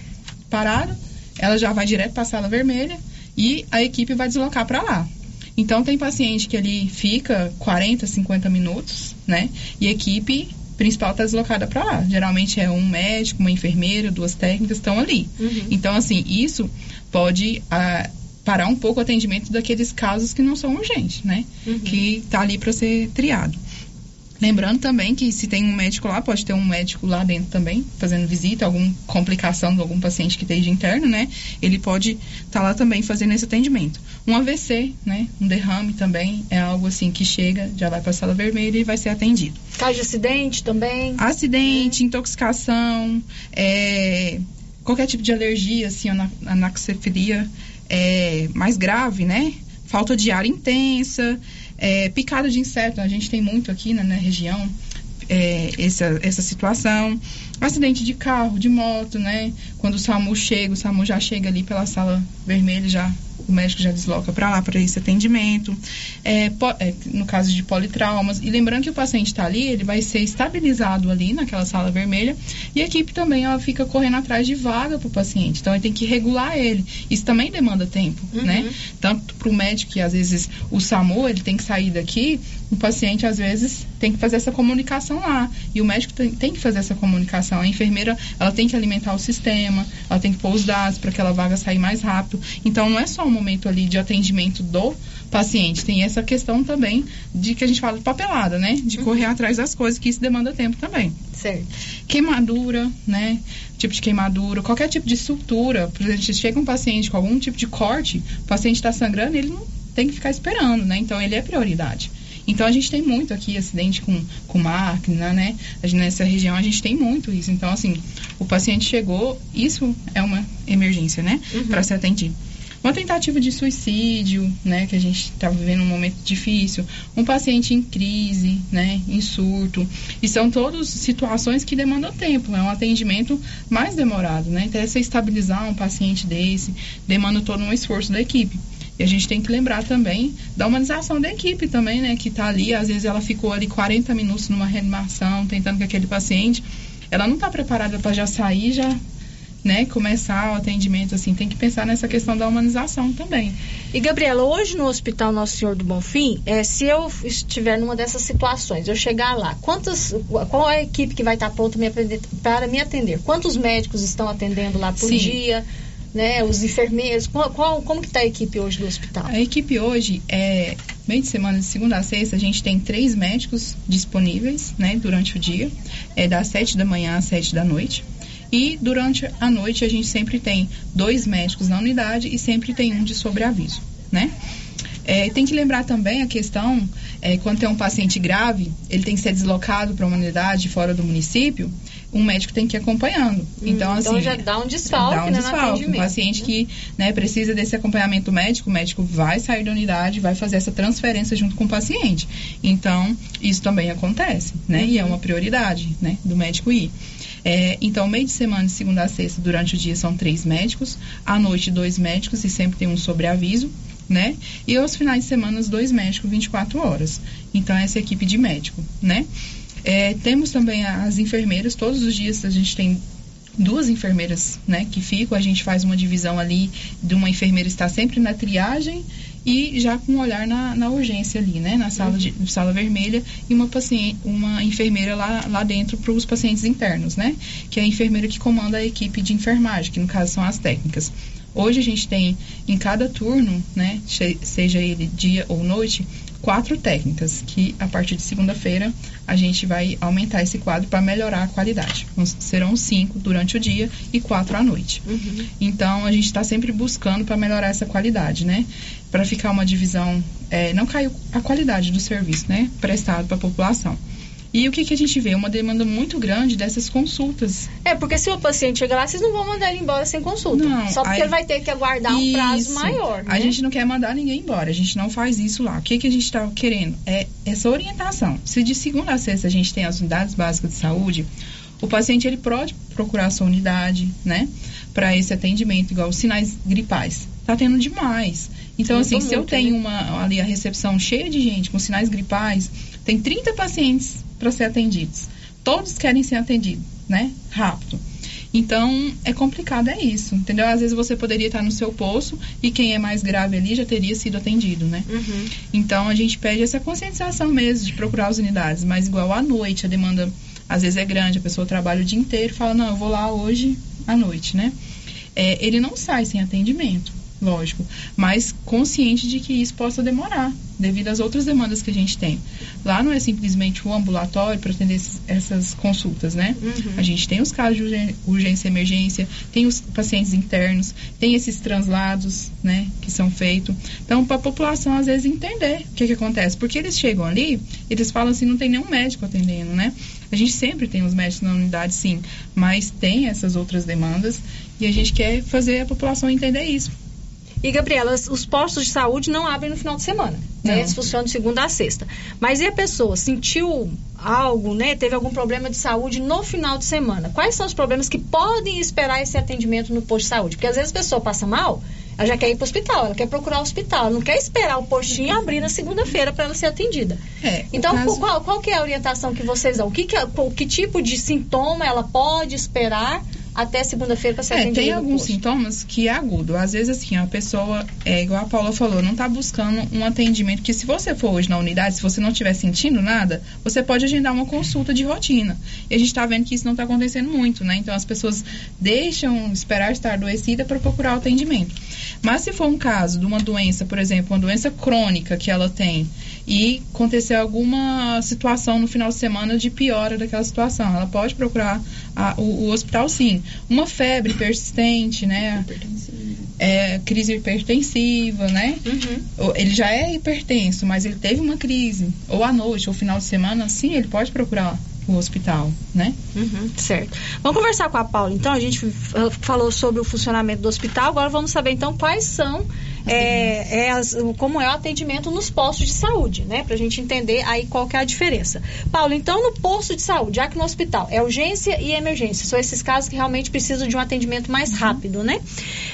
Speaker 32: parado, ela já vai direto para a sala vermelha e a equipe vai deslocar para lá. Então, tem paciente que ali fica 40, 50 minutos, né? E a equipe principal está deslocada para lá. Geralmente é um médico, uma enfermeira, duas técnicas estão ali.
Speaker 2: Uhum.
Speaker 32: Então, assim, isso pode ah, parar um pouco o atendimento daqueles casos que não são urgentes, né?
Speaker 2: Uhum.
Speaker 32: Que está ali para ser triado. Lembrando também que se tem um médico lá, pode ter um médico lá dentro também, fazendo visita, alguma complicação de algum paciente que esteja interno, né? Ele pode estar tá lá também fazendo esse atendimento. Um AVC, né? Um derrame também é algo assim que chega, já vai para a sala vermelha e vai ser atendido.
Speaker 2: Caso de acidente também?
Speaker 32: Acidente, intoxicação, é, qualquer tipo de alergia, assim, anaxefilia é, mais grave, né? Falta de ar intensa, é, picada de inseto, a gente tem muito aqui né, na região é, essa, essa situação. Acidente de carro, de moto, né? Quando o SAMU chega, o SAMU já chega ali pela sala vermelha, já o médico já desloca para lá para esse atendimento. É, é, no caso de politraumas. E lembrando que o paciente está ali, ele vai ser estabilizado ali naquela sala vermelha e a equipe também ela fica correndo atrás de vaga para o paciente. Então, ele tem que regular ele. Isso também demanda tempo,
Speaker 2: Uhum.
Speaker 32: né? Tanto para o médico que às vezes o SAMU ele tem que sair daqui, o paciente às vezes tem que fazer essa comunicação lá e o médico tem, tem que fazer essa comunicação. A enfermeira ela tem que alimentar o sistema, ela tem que pôr os dados para aquela vaga sair mais rápido. Então não é só um momento ali de atendimento do paciente, tem essa questão também de que a gente fala de papelada, né? De correr atrás das coisas, que isso demanda tempo também.
Speaker 2: Certo.
Speaker 32: Queimadura, né? Tipo de queimadura, qualquer tipo de sutura. Por exemplo, chega um paciente com algum tipo de corte, o paciente está sangrando, ele não tem que ficar esperando, né? Então ele é prioridade. Então a gente tem muito aqui acidente com, com máquina, né? Gente, nessa região a gente tem muito isso. Então, assim, o paciente chegou, isso é uma emergência, né? Para ser atendido. Uma tentativa de suicídio, né? Que a gente está vivendo um momento difícil. Um paciente em crise, né? Em surto. E são todas situações que demandam tempo. É um atendimento mais demorado, né? Até você estabilizar um paciente desse, demanda todo um esforço da equipe. E a gente tem que lembrar também da humanização da equipe também, né? Que tá ali, às vezes ela ficou ali 40 minutos numa reanimação, tentando que aquele paciente, ela não está preparada para já sair, já, né, começar o atendimento assim. Tem que pensar nessa questão da humanização também.
Speaker 2: E Gabriela, hoje no Hospital Nosso Senhor do Bonfim, é, se eu estiver numa dessas situações, eu chegar lá, quantas, qual é a equipe que vai estar pronta para me atender? Quantos médicos estão atendendo lá por
Speaker 32: Sim.
Speaker 2: dia? Né, os enfermeiros, qual, qual- como que está a equipe hoje do hospital?
Speaker 32: A equipe hoje é meio de semana, de segunda a sexta, a gente tem três médicos disponíveis, né, durante o dia, é das sete da manhã às sete da noite. E durante a noite a gente sempre tem dois médicos na unidade e sempre tem um de sobreaviso, né? É, tem que lembrar também a questão, é, quando tem um paciente grave, ele tem que ser deslocado para uma unidade fora do município, um médico tem que ir acompanhando. Então, assim.
Speaker 2: então já dá um desfalque,
Speaker 32: dá um
Speaker 2: né, no
Speaker 32: desfalque. Um paciente que né, precisa desse acompanhamento médico, o médico vai sair da unidade, vai fazer essa transferência junto com o paciente. Então, isso também acontece, né? E é uma prioridade, né, do médico ir. É, então, meio de semana, de segunda a sexta, durante o dia são três médicos, à noite dois médicos e sempre tem um sobreaviso, né? E aos finais de semana, dois médicos 24 horas. Então, essa é equipe de médico, né? É, temos também as enfermeiras, todos os dias a gente tem duas enfermeiras, né, que ficam, a gente faz uma divisão ali de uma enfermeira estar sempre na triagem e já com um olhar na, na urgência ali, né, na sala, de, sala vermelha e uma paciente, uma enfermeira lá, lá dentro para os pacientes internos, né, que é a enfermeira que comanda a equipe de enfermagem, que no caso são as técnicas. Hoje a gente tem em cada turno, né, seja ele dia ou noite, quatro técnicas que a partir de segunda-feira a gente vai aumentar esse quadro para melhorar a qualidade. Serão cinco durante o dia e quatro à noite. Então a gente está sempre buscando para melhorar essa qualidade, né? Para ficar uma divisão, é, não caiu a qualidade do serviço, né? Prestado para a população. E o que, que a gente vê? Uma demanda muito grande dessas consultas.
Speaker 2: É, porque se o paciente chegar lá, vocês não vão mandar ele embora sem consulta.
Speaker 32: Não,
Speaker 2: Só porque
Speaker 32: aí-
Speaker 2: ele vai ter que aguardar um prazo
Speaker 32: Isso.
Speaker 2: maior, né?
Speaker 32: A gente não quer mandar ninguém embora, a gente não faz isso lá. O que, que a gente está querendo? É essa orientação. Se de segunda a sexta a gente tem as unidades básicas de saúde, o paciente ele pode procurar a sua unidade, né? Para esse atendimento, igual os sinais gripais. Tá tendo demais. Então,
Speaker 2: Muito,
Speaker 32: assim, se eu
Speaker 2: muito,
Speaker 32: tenho
Speaker 2: né?
Speaker 32: uma, ali a recepção cheia de gente com sinais gripais, tem 30 pacientes para ser atendidos. Todos querem ser atendidos, né? Rápido. Então, é complicado, é isso, entendeu? Às vezes você poderia estar no seu poço e quem é mais grave ali já teria sido atendido, né?
Speaker 2: Uhum.
Speaker 32: Então, a gente pede essa conscientização mesmo de procurar as unidades, mas igual à noite, a demanda às vezes é grande, a pessoa trabalha o dia inteiro e fala, não, eu vou lá hoje à noite, né? É, ele não sai sem atendimento, lógico, mas consciente de que isso possa demorar, devido às outras demandas que a gente tem. Lá não é simplesmente o ambulatório para atender essas consultas, né?
Speaker 2: Uhum.
Speaker 32: A gente tem os casos de urgên- urgência e emergência, tem os pacientes internos, tem esses translados, né, que são feitos. Então, para a população, às vezes, entender o que, que acontece. Porque eles chegam ali, eles falam assim, não tem nenhum médico atendendo, né? A gente sempre tem os médicos na unidade, sim, mas tem essas outras demandas e a gente quer fazer a população entender isso.
Speaker 2: E, Gabriela, os- os postos de saúde não abrem no final de semana. Né? Eles funcionam de segunda a sexta. Mas e a pessoa sentiu algo, né? Teve algum problema de saúde no final de semana? Quais são os problemas que podem esperar esse atendimento no posto de saúde? Porque às vezes a pessoa passa mal, ela já quer ir para o hospital, ela quer procurar o hospital, ela não quer esperar o postinho abrir na segunda-feira para ela ser atendida.
Speaker 32: É, o
Speaker 2: Então,
Speaker 32: caso-
Speaker 2: qual, qual que é a orientação que vocês dão? O que, que, é- qual- que tipo de sintoma ela pode esperar até segunda-feira para ser
Speaker 32: É, tem alguns sintomas que é agudo. Às vezes, assim, a pessoa, é igual a Paula falou, não está buscando um atendimento. Que se você for hoje na unidade, se você não estiver sentindo nada, você pode agendar uma consulta de rotina. E a gente está vendo que isso não está acontecendo muito, né? Então as pessoas deixam esperar estar adoecida para procurar o atendimento. Mas se for um caso de uma doença, por exemplo, uma doença crônica que ela tem e acontecer alguma situação no final de semana de piora daquela situação, ela pode procurar a- o, o hospital sim. Uma febre persistente, né? É, crise hipertensiva, né? Ou Ele já é hipertenso, mas ele teve uma crise, ou à noite, ou final de semana, sim, ele pode procurar o hospital, né?
Speaker 2: Uhum, certo. Vamos conversar com a Paula, então. A gente uh, falou sobre o funcionamento do hospital. Agora vamos saber, então, quais são, é, é as- como é o atendimento nos postos de saúde, né? Pra gente entender aí qual que é a diferença. Paulo, então, no posto de saúde, já que no hospital é urgência e emergência, são esses casos que realmente precisam de um atendimento mais rápido, né?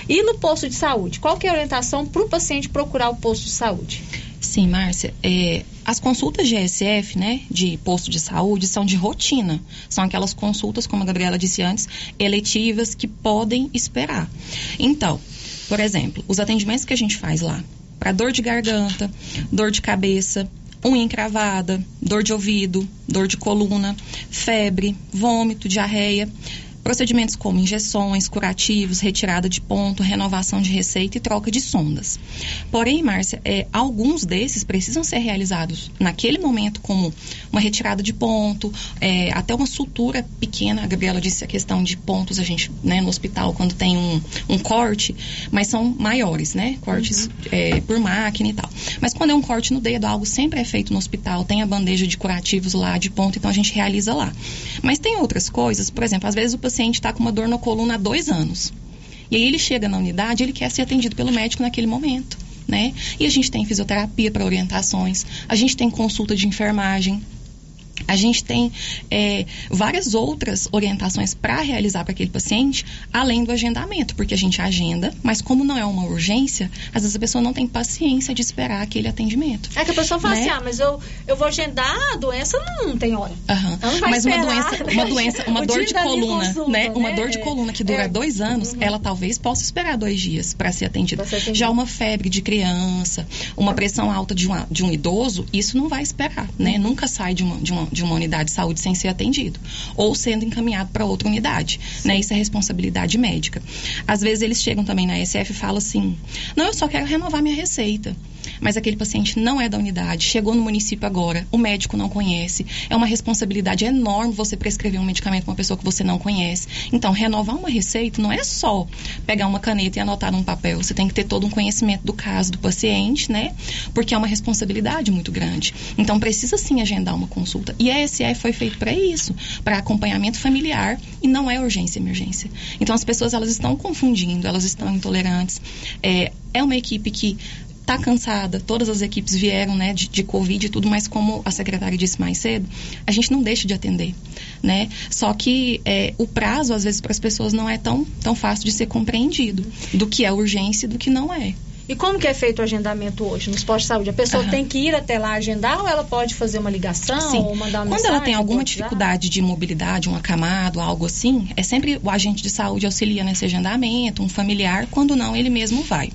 Speaker 2: E no posto de saúde, qual que é a orientação para o paciente procurar o posto de saúde?
Speaker 33: Sim, Márcia. É, as consultas de ESF, né, de posto de saúde, são de rotina. São aquelas consultas, como a Gabriela disse antes, eletivas que podem esperar. Então, por exemplo, os atendimentos que a gente faz lá, para dor de garganta, dor de cabeça, unha encravada, dor de ouvido, dor de coluna, febre, vômito, diarreia. Procedimentos como injeções, curativos, retirada de ponto, renovação de receita e troca de sondas. Porém, Márcia, é, alguns desses precisam ser realizados naquele momento, como uma retirada de ponto, é, até uma sutura pequena. A Gabriela disse a questão de pontos, a gente, né, no hospital, quando tem um, um corte, mas são maiores, né? Cortes é, por máquina e tal. Mas quando é um corte no dedo, algo sempre é feito no hospital, tem a bandeja de curativos lá, de ponto, então a gente realiza lá. Mas tem outras coisas, por exemplo, às vezes o paciente está com uma dor na coluna há dois anos. E aí ele chega na unidade, ele quer ser atendido pelo médico naquele momento, né? E a gente tem fisioterapia para orientações, a gente tem consulta de enfermagem, a gente tem é, várias outras orientações para realizar para aquele paciente, além do agendamento, porque a gente agenda, mas como não é uma urgência, às vezes a pessoa não tem paciência de esperar aquele atendimento.
Speaker 2: É que a pessoa fala
Speaker 33: né?
Speaker 2: assim, ah, mas eu, eu vou agendar, a doença não tem hora. Ela não vai
Speaker 33: Mas uma
Speaker 2: esperar,
Speaker 33: doença,
Speaker 2: né?
Speaker 33: uma doença, uma dor de coluna,
Speaker 2: consulta,
Speaker 33: né? Uma
Speaker 2: né?
Speaker 33: dor de coluna que dura
Speaker 2: É.
Speaker 33: dois anos, ela talvez possa esperar dois dias para ser atendida.
Speaker 2: Pra ser atendida.
Speaker 33: Já uma febre de criança, uma pressão alta de, uma, de um idoso, isso não vai esperar, né?
Speaker 2: Uhum.
Speaker 33: Nunca sai de uma, de, uma, de uma unidade de saúde sem ser atendido. Ou sendo encaminhado para outra unidade, né? Isso é responsabilidade médica. Às vezes eles chegam também na SF e falam assim, não, eu só quero renovar minha receita. Mas aquele paciente não é da unidade, chegou no município agora, o médico não conhece. É uma responsabilidade enorme você prescrever um medicamento para uma pessoa que você não conhece. Então, renovar uma receita não é só pegar uma caneta e anotar num papel. Você tem que ter todo um conhecimento do caso do paciente, né? Porque é uma responsabilidade muito grande. Então, precisa sim agendar uma consulta. E a ESF foi feito para isso, para acompanhamento familiar e não é urgência emergência. Então, as pessoas elas estão confundindo, elas estão intolerantes. É, é uma equipe que está cansada, todas as equipes vieram né, de, de Covid e tudo, mas como a secretária disse mais cedo, a gente não deixa de atender. Né? Só que é, o prazo, às vezes, para as pessoas não é tão, tão fácil de ser compreendido do que é urgência e do que não é.
Speaker 2: E como que é feito o agendamento hoje nos postos de saúde? A pessoa uhum. tem que ir até lá agendar ou ela pode fazer uma ligação
Speaker 33: Sim.
Speaker 2: ou mandar uma
Speaker 33: Quando
Speaker 2: mensagem,
Speaker 33: ela tem alguma dificuldade de mobilidade, um acamado, algo assim, é sempre o agente de saúde auxilia nesse agendamento, um familiar, quando não, ele mesmo vai.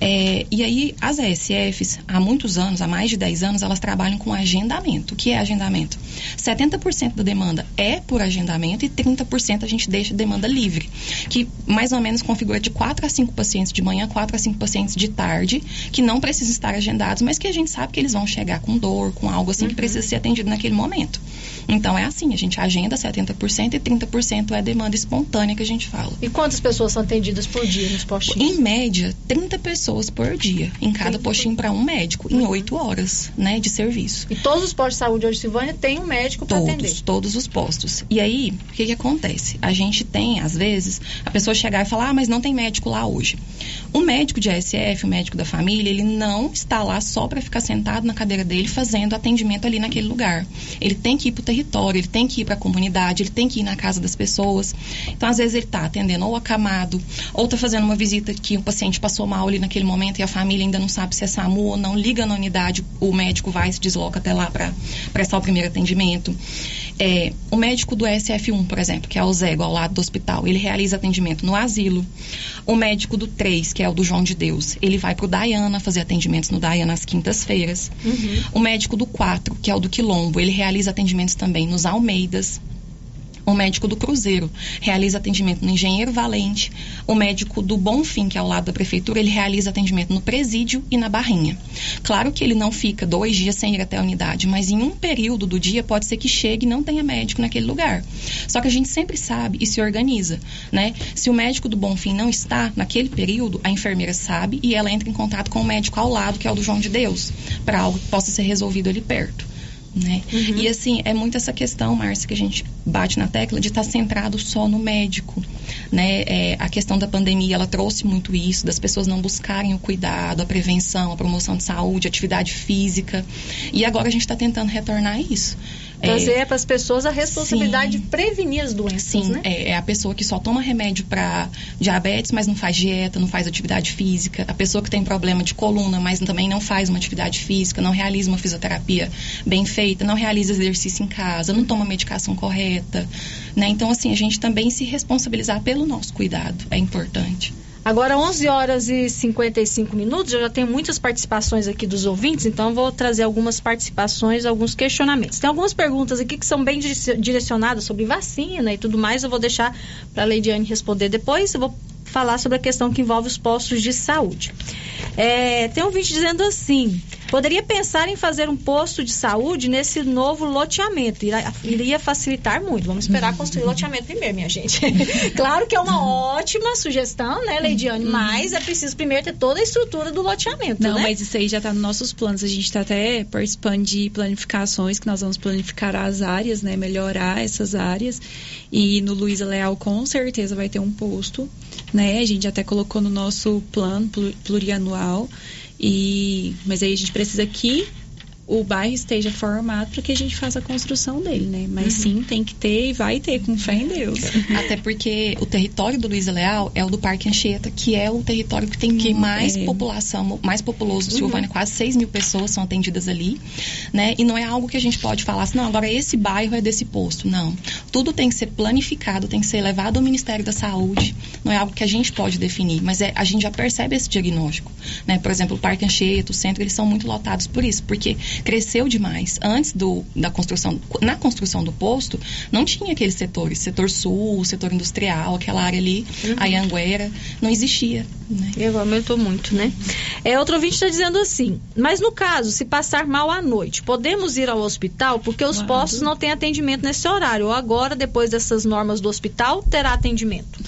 Speaker 33: É, e aí, as ESFs, há muitos anos, há mais de 10 anos, elas trabalham com agendamento. O que é agendamento? 70% da demanda é por agendamento e 30% a gente deixa demanda livre, que mais ou menos configura de 4 a 5 pacientes de manhã, 4 a 5 pacientes de tarde, que não precisam estar agendados, mas que a gente sabe que eles vão chegar com dor, com algo assim uhum. que precisa ser atendido naquele momento. Então é assim, a gente agenda 70% e 30% é demanda espontânea que a gente fala.
Speaker 2: E quantas pessoas são atendidas por dia nos postinhos?
Speaker 33: Em média, 30 pessoas por dia, em cada postinho para um médico, em 8 uhum. horas, né, de serviço.
Speaker 2: E todos os postos de saúde hoje, Silvânia, tem um médico para atender?
Speaker 33: Todos os postos. E aí, o que que acontece? A gente tem, às vezes, a pessoa chegar e falar, ah, mas não tem médico lá hoje. O médico de ASF, o médico da família, ele não está lá só para ficar sentado na cadeira dele fazendo atendimento ali naquele lugar. Ele tem que ir para o território, ele tem que ir para a comunidade, ele tem que ir na casa das pessoas. Então, às vezes, ele está atendendo ou acamado, ou está fazendo uma visita que o paciente passou mal ali naquele momento e a família ainda não sabe se é SAMU ou não, liga na unidade, o médico vai e se desloca até lá para prestar o primeiro atendimento. É, o médico do SF1, por exemplo, que é o Zego, ao lado do hospital, ele realiza atendimento no asilo. O médico do 3, que é o do João de Deus, ele vai para o Dayana fazer atendimentos no Dayana às quintas-feiras. Uhum. O médico do 4, que é o do Quilombo, ele realiza atendimentos também nos Almeidas. O médico do Cruzeiro realiza atendimento no Engenheiro Valente. O médico do Bonfim, que é ao lado da prefeitura, ele realiza atendimento no Presídio e na Barrinha. Claro que ele não fica dois dias sem ir até a unidade, mas em um período do dia pode ser que chegue e não tenha médico naquele lugar. Só que a gente sempre sabe e se organiza, né? Se o médico do Bonfim não está naquele período, a enfermeira sabe e ela entra em contato com o médico ao lado, que é o do João de Deus, para algo que possa ser resolvido ali perto né? Uhum. E assim, é muito essa questão, Márcia, que a gente bate na tecla de estar tá centrado só no médico, né? É, a questão da pandemia, ela trouxe muito isso, das pessoas não buscarem o cuidado, a prevenção, a promoção de saúde, atividade física. E agora a gente está tentando retornar isso
Speaker 2: trazer é, para as pessoas a responsabilidade sim, de prevenir as doenças,
Speaker 33: sim,
Speaker 2: né?
Speaker 33: É, é, a pessoa que só toma remédio para diabetes, mas não faz dieta, não faz atividade física. A pessoa que tem problema de coluna, mas também não faz uma atividade física, não realiza uma fisioterapia bem feita, não realiza exercício em casa, não toma medicação correta, né? Então, assim, a gente também se responsabilizar pelo nosso cuidado é importante.
Speaker 2: Agora, 11 horas e 55 minutos, eu já tenho muitas participações aqui dos ouvintes, então vou trazer algumas participações, alguns questionamentos. Tem algumas perguntas aqui que são bem direcionadas sobre vacina e tudo mais, eu vou deixar para a Leidiane responder depois. Eu vou falar sobre a questão que envolve os postos de saúde. É, tem um vídeo dizendo assim: poderia pensar em fazer um posto de saúde nesse novo loteamento. Iria, facilitar muito. Vamos esperar construir o loteamento primeiro, minha gente. claro que é uma ótima sugestão, né, Leidiane? Uhum. Mas é preciso primeiro ter toda a estrutura do loteamento.
Speaker 31: Não,
Speaker 2: né?
Speaker 31: mas isso aí já está nos nossos planos. A gente está até participando de planificações que nós vamos planificar as áreas, né? Melhorar essas áreas. E no Luiza Leal, com certeza, vai ter um posto né? A gente até colocou no nosso plano plurianual. E, mas aí a gente precisa que o bairro esteja formado para que a gente faça a construção dele, né? Mas uhum. sim, tem que ter e vai ter, com fé em Deus.
Speaker 33: Até porque o território do Luiz Leal é o do Parque Anchieta, que é o território que tem que mais é. população, mais populoso do Silvânia, uhum. quase 6 mil pessoas são atendidas ali, né? E não é algo que a gente pode falar assim, não, agora esse bairro é desse posto. Não. Tudo tem que ser planificado, tem que ser levado ao Ministério da Saúde. Não é algo que a gente pode definir, mas é, a gente já percebe esse diagnóstico, né? Por exemplo, o Parque Anchieta, o centro, eles são muito lotados por isso, porque cresceu demais. Antes do, da construção, na construção do posto, não tinha aqueles setores, setor sul, setor industrial, aquela área ali,
Speaker 2: Uhum.
Speaker 33: a Anguera, não existia. Né?
Speaker 2: E agora aumentou muito, né? É, outro ouvinte está dizendo assim, mas no caso, se passar mal à noite, podemos ir ao hospital porque os postos não têm atendimento nesse horário. Ou agora, depois dessas normas do hospital, terá atendimento.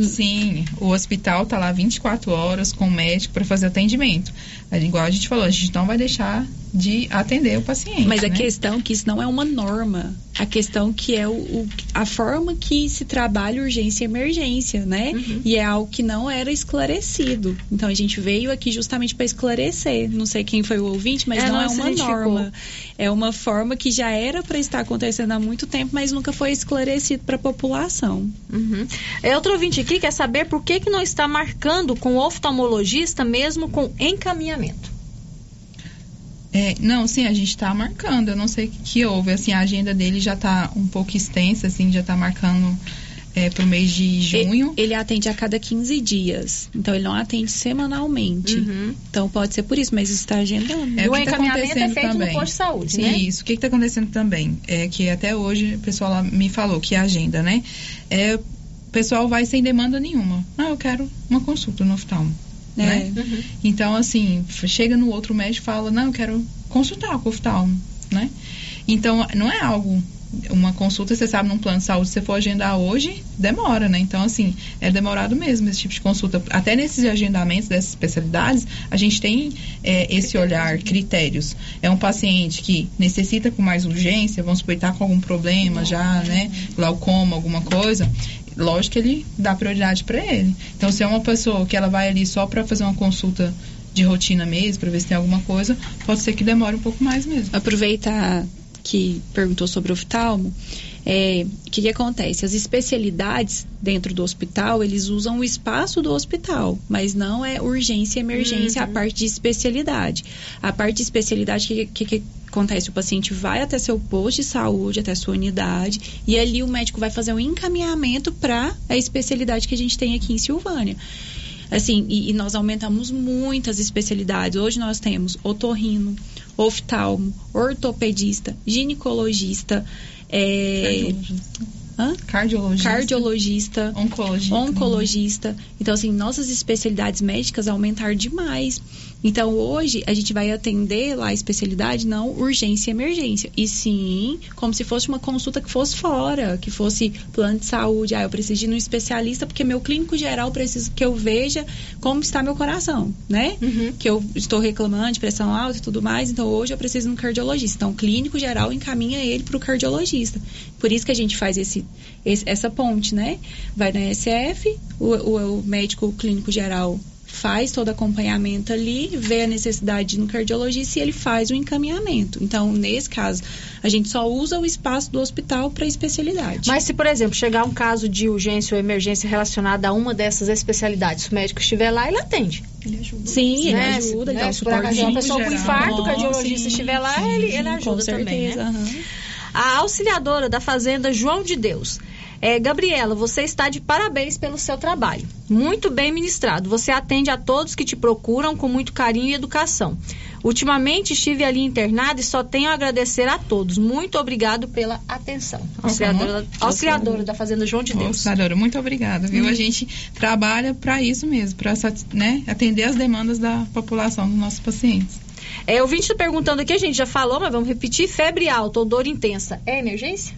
Speaker 32: Sim, o hospital tá lá 24 horas com o médico para fazer atendimento. Igual a gente falou, a gente não vai deixar de atender o paciente.
Speaker 34: Mas a
Speaker 32: né?
Speaker 34: questão é que isso não é uma norma. A questão que é o, o- a forma que se trabalha urgência e emergência, né? E é algo que não era esclarecido. Então a gente veio aqui justamente para esclarecer. Não sei quem foi o ouvinte, mas
Speaker 2: É,
Speaker 34: não, é uma norma. É uma forma que já era para estar acontecendo há muito tempo, mas nunca foi esclarecido para a população.
Speaker 2: Uhum. É, outro ouvinte aqui quer saber por que, que não está marcando com o oftalmologista mesmo com encaminhamento.
Speaker 32: É, não, sim, a gente tá marcando. Eu não sei o que, que houve. Assim, a agenda dele já tá um pouco extensa, assim, já tá marcando é, pro mês de junho.
Speaker 34: Ele atende a cada 15 dias. Então ele não atende semanalmente. Então pode ser por isso, mas está agendando.
Speaker 32: É,
Speaker 2: E o
Speaker 32: que tá
Speaker 2: encaminhamento é feito no
Speaker 32: também.
Speaker 2: posto de saúde,
Speaker 32: Sim,
Speaker 2: né?
Speaker 32: Isso. O que está acontecendo também é que até hoje o pessoal lá me falou que a agenda, né? É, o pessoal vai sem demanda nenhuma. Ah, eu quero uma consulta no oftalmo.
Speaker 34: É.
Speaker 32: Né? Então, assim, chega no outro médico e fala, não, eu quero consultar com o oftalmo, né? Então, não é algo, uma consulta, você sabe, num plano de saúde, se você for agendar hoje, demora, né? Então, assim, é demorado mesmo esse tipo de consulta. Até nesses agendamentos dessas especialidades, a gente tem é, esse olhar, critérios. É um paciente que necessita com mais urgência, vamos supor, tá com algum problema já, né? Glaucoma, alguma coisa. Lógico que ele dá prioridade para ele. Então, se é uma pessoa que ela vai ali só para fazer uma consulta de rotina mesmo, para ver se tem alguma coisa, pode ser que demore um pouco mais mesmo.
Speaker 34: Aproveitar que perguntou sobre o oftalmo, é, o que, que acontece? As especialidades dentro do hospital, eles usam o espaço do hospital, mas não é urgência e emergência a parte de especialidade. A parte de especialidade, o que, que, que acontece? O paciente vai até seu posto de saúde, até sua unidade, e ali o médico vai fazer um encaminhamento para a especialidade que a gente tem aqui em Silvânia. Assim, e, e nós aumentamos muitas especialidades. Hoje nós temos otorrino, oftalmo, ortopedista, ginecologista, é, Hã?
Speaker 32: Cardiologista.
Speaker 34: Cardiologista.
Speaker 32: Oncologista.
Speaker 34: Oncologista. Então, assim, nossas especialidades médicas aumentaram demais. Então, hoje, a gente vai atender lá a especialidade não urgência e emergência. E sim, como se fosse uma consulta que fosse fora, que fosse plano de saúde. Ah, eu preciso ir num especialista porque meu clínico geral precisa que eu veja como está meu coração, né? Que eu estou reclamando de pressão alta e tudo mais. Então, hoje eu preciso de um cardiologista. Então, o clínico geral encaminha ele para o cardiologista. Por isso que a gente faz esse, esse- essa ponte, né? Vai na SF, o, o- o médico clínico geral faz todo acompanhamento ali, vê a necessidade no cardiologista e ele faz o encaminhamento. Então, nesse caso, a gente só usa o espaço do hospital para especialidade.
Speaker 2: Mas se, por exemplo, chegar um caso de urgência ou emergência relacionada a uma dessas especialidades, se o médico estiver lá, ele atende.
Speaker 34: Sim, ele
Speaker 2: Né?
Speaker 34: ajuda, ele
Speaker 2: Né?
Speaker 34: dá o
Speaker 2: Se
Speaker 34: suporte
Speaker 2: uma pessoa com infarto, o cardiologista
Speaker 34: Sim,
Speaker 2: estiver lá,
Speaker 34: sim,
Speaker 2: ele, ele
Speaker 34: com
Speaker 2: ajuda também,
Speaker 34: certeza,
Speaker 2: né?
Speaker 34: aham.
Speaker 2: A auxiliadora da Fazenda João de Deus. É, Gabriela, você está de parabéns pelo seu trabalho. Muito bem ministrado. Você atende a todos que te procuram com muito carinho e educação. Ultimamente estive ali internada e só tenho a agradecer a todos. Muito obrigado pela atenção. Auxiliadora, auxiliadora da Fazenda João de Deus.
Speaker 32: Auxiliadora, muito obrigada, viu?
Speaker 2: Hum.
Speaker 32: A gente trabalha para isso mesmo, para né, atender as demandas da população, dos nossos pacientes.
Speaker 2: É, o está perguntando aqui, a gente já falou, mas vamos repetir. Febre alta ou dor intensa é emergência?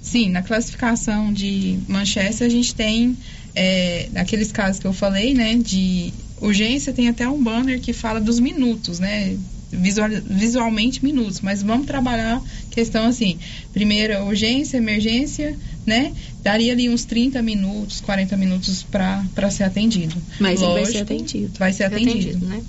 Speaker 32: Sim, na classificação de Manchester a gente tem é, aqueles casos que eu falei, né, de urgência, tem até um banner que fala dos minutos, né, visual, visualmente minutos, mas vamos trabalhar questão assim, primeiro urgência, emergência, né, daria ali uns 30 minutos, 40 minutos para ser atendido.
Speaker 34: Mas ele vai ser
Speaker 32: Lógico,
Speaker 34: atendido.
Speaker 32: Vai ser atendido.
Speaker 2: atendido, né?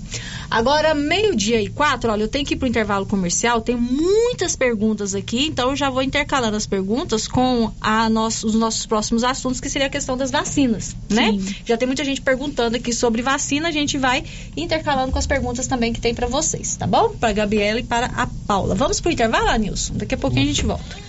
Speaker 2: Agora, meio-dia e quatro, olha, eu tenho que ir pro intervalo comercial, tem muitas perguntas aqui, então eu já vou intercalando as perguntas com a nosso- os nossos próximos assuntos, que seria a questão das vacinas, né? Já tem muita gente perguntando aqui sobre vacina, a gente vai intercalando com as perguntas também que tem para vocês, tá bom? Para Gabriela e para a Paula. Vamos pro intervalo, Nilson? Daqui a pouquinho a gente volta.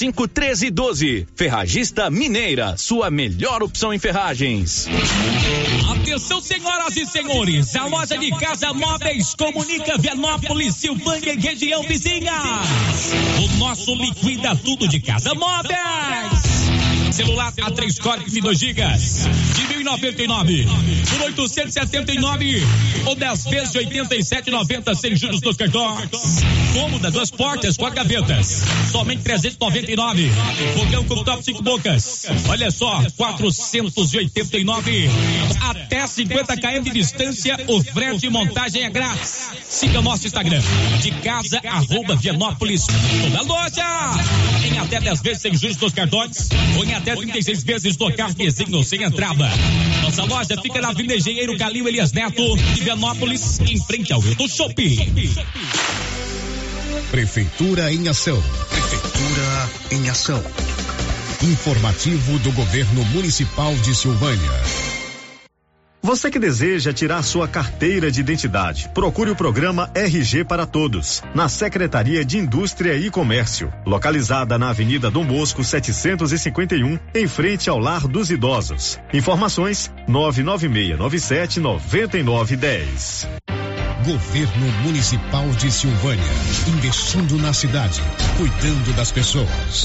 Speaker 23: cinco treze doze. Ferragista Mineira, sua melhor opção em ferragens.
Speaker 35: Atenção, senhoras e senhores, a loja de casa móveis comunica Vianópolis, Silvânia e região vizinha. O nosso liquida tudo de casa móveis. Celular A3 Cortex e 2 GB de 1099 por 879 ou 10 vezes de 87,90 sem juros dos cartões. Cômoda, duas portas, quatro gavetas. Somente 399. Fogão com top 5 bocas. Olha só, 489. Até 50 km de distância, o frete e montagem é grátis. Siga nosso Instagram. De casa, arroba Vianópolis. Toda loja. Em até 10 vezes sem juros dos cartões. Ou em até 36 vezes no cartezinho sem entrada. Nossa loja fica na Avenida Engenheiro Calil Elias Neto, de Vianópolis, em frente ao Hilton Shopping.
Speaker 29: Prefeitura em ação. Prefeitura em ação. Informativo do Governo Municipal de Silvânia.
Speaker 28: Você que deseja tirar sua carteira de identidade, procure o programa RG para Todos, na Secretaria de Indústria e Comércio, localizada na Avenida Dom Bosco 751, em frente ao Lar dos Idosos. Informações: 99697 9910.
Speaker 29: Governo Municipal de Silvânia, investindo na cidade, cuidando das pessoas.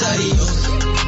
Speaker 24: Adiós.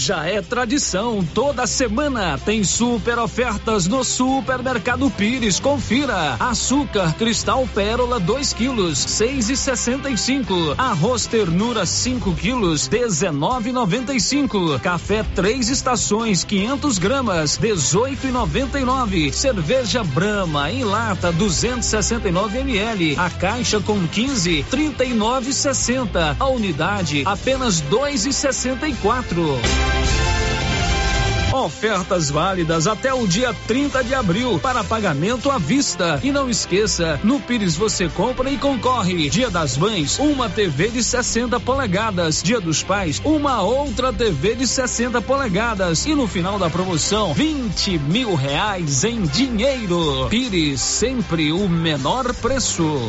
Speaker 7: Já é tradição, toda semana tem super ofertas no Supermercado Pires. Confira: açúcar cristal pérola 2 quilos, 6,65. Arroz ternura 5 quilos, 19,95. Café três estações 500 gramas, 18,99. Cerveja Brahma em lata 269 ml. A caixa com 15, 39,60. A unidade apenas 2,64. Ofertas válidas até o dia 30 de abril para pagamento à vista. E não esqueça, no Pires você compra e concorre. Dia das Mães, uma TV de 60 polegadas. Dia dos Pais, uma outra TV de 60 polegadas. E no final da promoção, 20 mil reais em dinheiro. Pires, sempre o menor preço.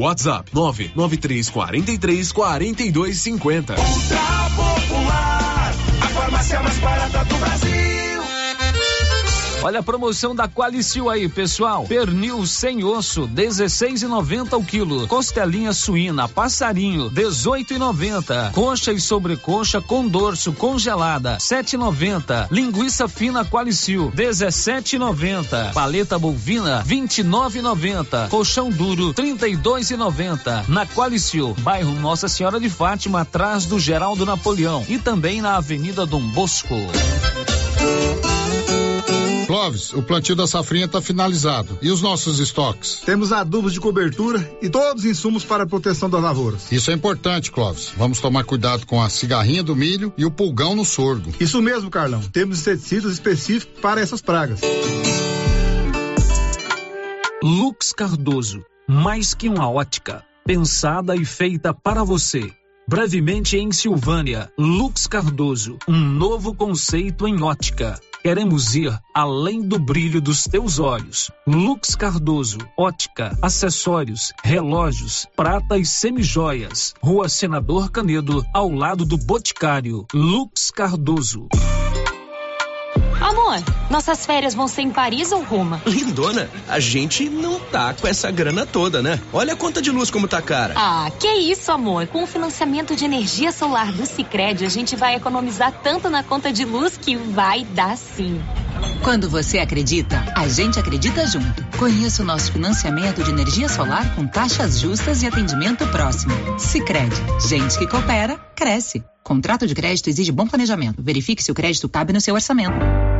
Speaker 5: WhatsApp 993 43 42 50.
Speaker 12: Ultra Popular, a farmácia mais barata do Brasil.
Speaker 7: Olha a promoção da Qualicil aí, pessoal. Pernil sem osso, 16,90 o quilo. Costelinha suína, passarinho, 18,90. Coxa e sobrecoxa com dorso congelada, 7,90. Linguiça fina Qualicil, 17,90. Paleta bovina, 29,90. Colchão duro, 32,90. Na Qualicil, bairro Nossa Senhora de Fátima, atrás do Geraldo Napoleão e também na Avenida Dom Bosco.
Speaker 36: Clóvis, o plantio da safrinha está finalizado. E os nossos estoques?
Speaker 37: Temos adubos de cobertura e todos os insumos para a proteção das lavouras.
Speaker 36: Isso é importante, Clóvis. Vamos tomar cuidado com a cigarrinha do milho e o pulgão no sorgo.
Speaker 37: Isso mesmo, Carlão. Temos inseticidas específicos para essas pragas.
Speaker 7: Lux Cardoso, mais que uma ótica, pensada e feita para você. Brevemente em Silvânia, Lux Cardoso, um novo conceito em ótica. Queremos ir além do brilho dos teus olhos. Lux Cardoso, ótica, acessórios, relógios, prata e semijoias. Rua Senador Canedo, ao lado do Boticário. Lux Cardoso.
Speaker 38: Amor, nossas férias vão ser em Paris ou Roma?
Speaker 39: Lindona, a gente não tá com essa grana toda, né? Olha a conta de luz como tá cara.
Speaker 38: Ah, que isso, amor. Com o financiamento de energia solar do Sicredi, a gente vai economizar tanto na conta de luz que vai dar sim.
Speaker 40: Quando você acredita, a gente acredita junto. Conheça o nosso financiamento de energia solar com taxas justas e atendimento próximo. Sicredi, gente que coopera, cresce. Contrato de crédito exige bom planejamento. Verifique se o crédito cabe no seu orçamento.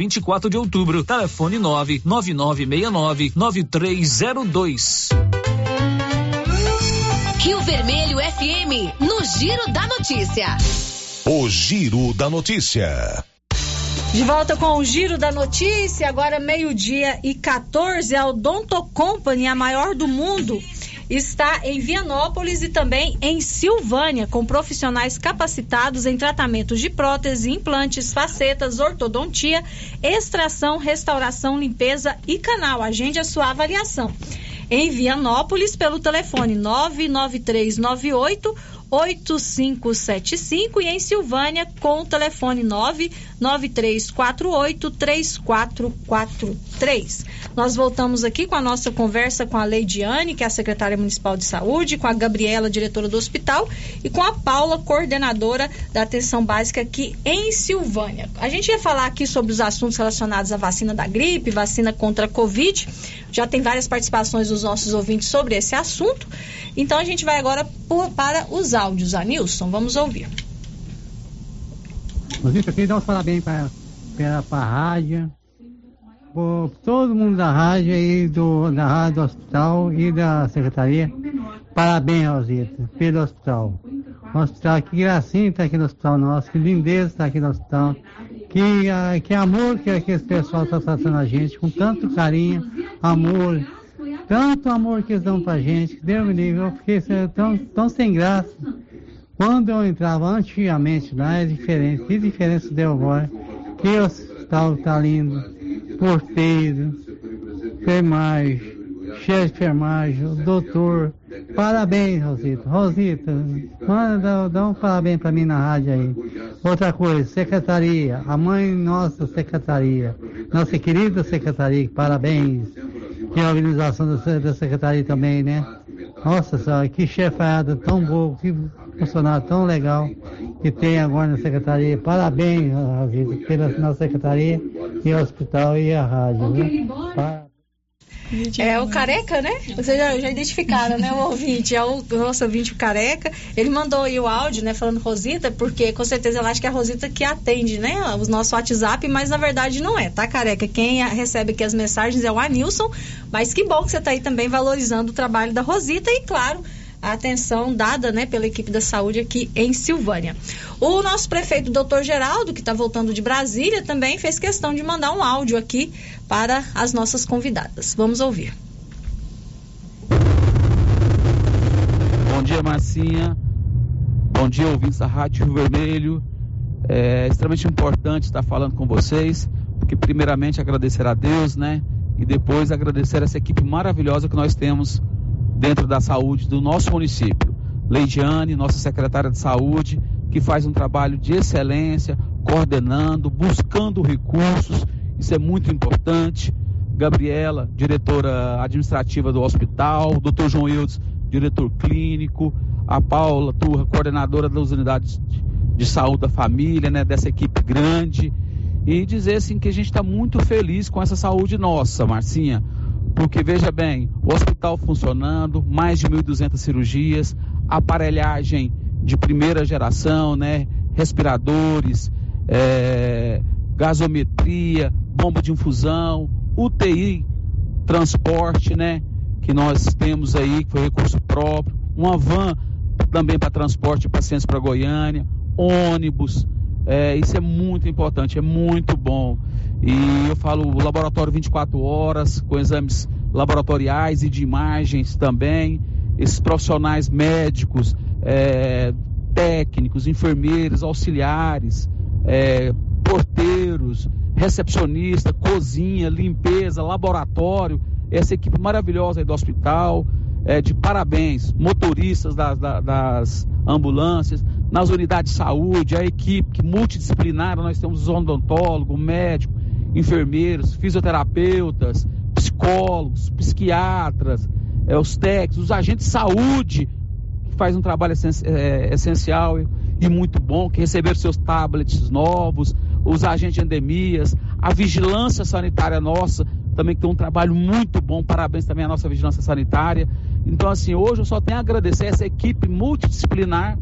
Speaker 7: 24 de outubro, telefone 99969 9302.
Speaker 30: Rio Vermelho FM, no Giro da Notícia.
Speaker 29: O Giro da Notícia.
Speaker 2: De volta com o Giro da Notícia, agora meio-dia e 14, a Odonto Company, a maior do mundo está em Vianópolis e também em Silvânia, com profissionais capacitados em tratamentos de prótese, implantes, facetas, ortodontia, extração, restauração, limpeza e canal. Agende a sua avaliação. Em Vianópolis, pelo telefone 99398 8575 e em Silvânia com o telefone 99348 3443. Nós voltamos aqui com a nossa conversa com a Leidiane, que é a secretária municipal de saúde, com a Gabriela, diretora do hospital, e com a Paula, coordenadora da atenção básica aqui em Silvânia. A gente ia falar aqui sobre os assuntos relacionados à vacina da gripe, vacina contra a Covid. Já tem várias participações dos nossos ouvintes sobre esse assunto. Então a gente vai agora para os áudios. A Nilson, vamos ouvir.
Speaker 41: Rosita, queria dar os parabéns para a rádio, por todo mundo da rádio e do, da rádio do hospital e da secretaria. Parabéns, Rosita, pelo hospital. O hospital, que gracinha está aqui no hospital nosso, que lindeza está aqui no hospital. Que, que amor que, que esse pessoal está tratando a gente, com tanto carinho, amor, tanto amor que eles dão pra gente, que Deus me livre, eu fiquei tão, tão sem graça. Quando eu entrava antigamente lá, é diferente. Que diferença deu agora? Que hospital tá lindo, porteiro, enfermagem, chefe de enfermagem, doutor. Parabéns, Rosita. Rosita, manda, dá um parabéns para mim na rádio aí. Outra coisa, secretaria, a mãe nossa secretaria, nossa querida secretaria, parabéns. E a organização da, da secretaria também, né? Nossa senhora, que chefada tão boa, que funcionário tão legal que tem agora na secretaria. Parabéns, Rosita, pela nossa secretaria e o hospital e a rádio. Né?
Speaker 2: É o careca, né? Vocês já, já identificaram, né? O ouvinte, é o, o nosso ouvinte careca. Ele mandou aí o áudio, né? Falando Rosita, porque com certeza ela acha que é a Rosita que atende, né? O nosso WhatsApp, mas na verdade não é, tá, careca? Quem recebe aqui as mensagens é o Anilson. Mas que bom que você tá aí também valorizando o trabalho da Rosita e, claro, a atenção dada né, pela equipe da saúde aqui em Silvânia. O nosso prefeito, doutor Geraldo, que está voltando de Brasília, também fez questão de mandar um áudio aqui para as nossas convidadas. Vamos ouvir.
Speaker 42: Bom dia, Marcinha. Bom dia, ouvintes da Rádio Rio Vermelho. É extremamente importante estar falando com vocês, porque primeiramente agradecer a Deus, né? E depois agradecer essa equipe maravilhosa que nós temos dentro da saúde do nosso município. Leidiane, nossa secretária de saúde, que faz um trabalho de excelência, coordenando, buscando recursos, isso é muito importante. Gabriela, diretora administrativa do hospital, doutor João Eudes, diretor clínico, a Paula Turra, coordenadora das unidades de saúde da família, né, dessa equipe grande. E dizer assim que a gente está muito feliz com essa saúde nossa, Marcinha porque veja bem, o hospital funcionando, mais de 1.200 cirurgias, aparelhagem de primeira geração, né? Respiradores, é, gasometria, bomba de infusão, UTI, transporte, né? Que nós temos aí, que foi recurso próprio, uma van também para transporte de pacientes para Goiânia, ônibus, é, isso é muito importante, é muito bom. E eu falo laboratório 24 horas, com exames laboratoriais e de imagens também. Esses profissionais médicos, é, técnicos, enfermeiros, auxiliares, é, porteiros, recepcionista, cozinha, limpeza, laboratório, essa equipe maravilhosa do hospital, é, de parabéns, motoristas das, das, ambulâncias, nas unidades de saúde, a equipe multidisciplinar, nós temos odontólogo, médico, enfermeiros, fisioterapeutas, psicólogos, psiquiatras, é, os técnicos, os agentes de saúde, que faz um trabalho é, essencial e muito bom, que receberam seus tablets novos, os agentes de endemias, a vigilância sanitária nossa, também que tem um trabalho muito bom, parabéns também à nossa vigilância sanitária. Então, assim, hoje eu só tenho a agradecer essa equipe multidisciplinar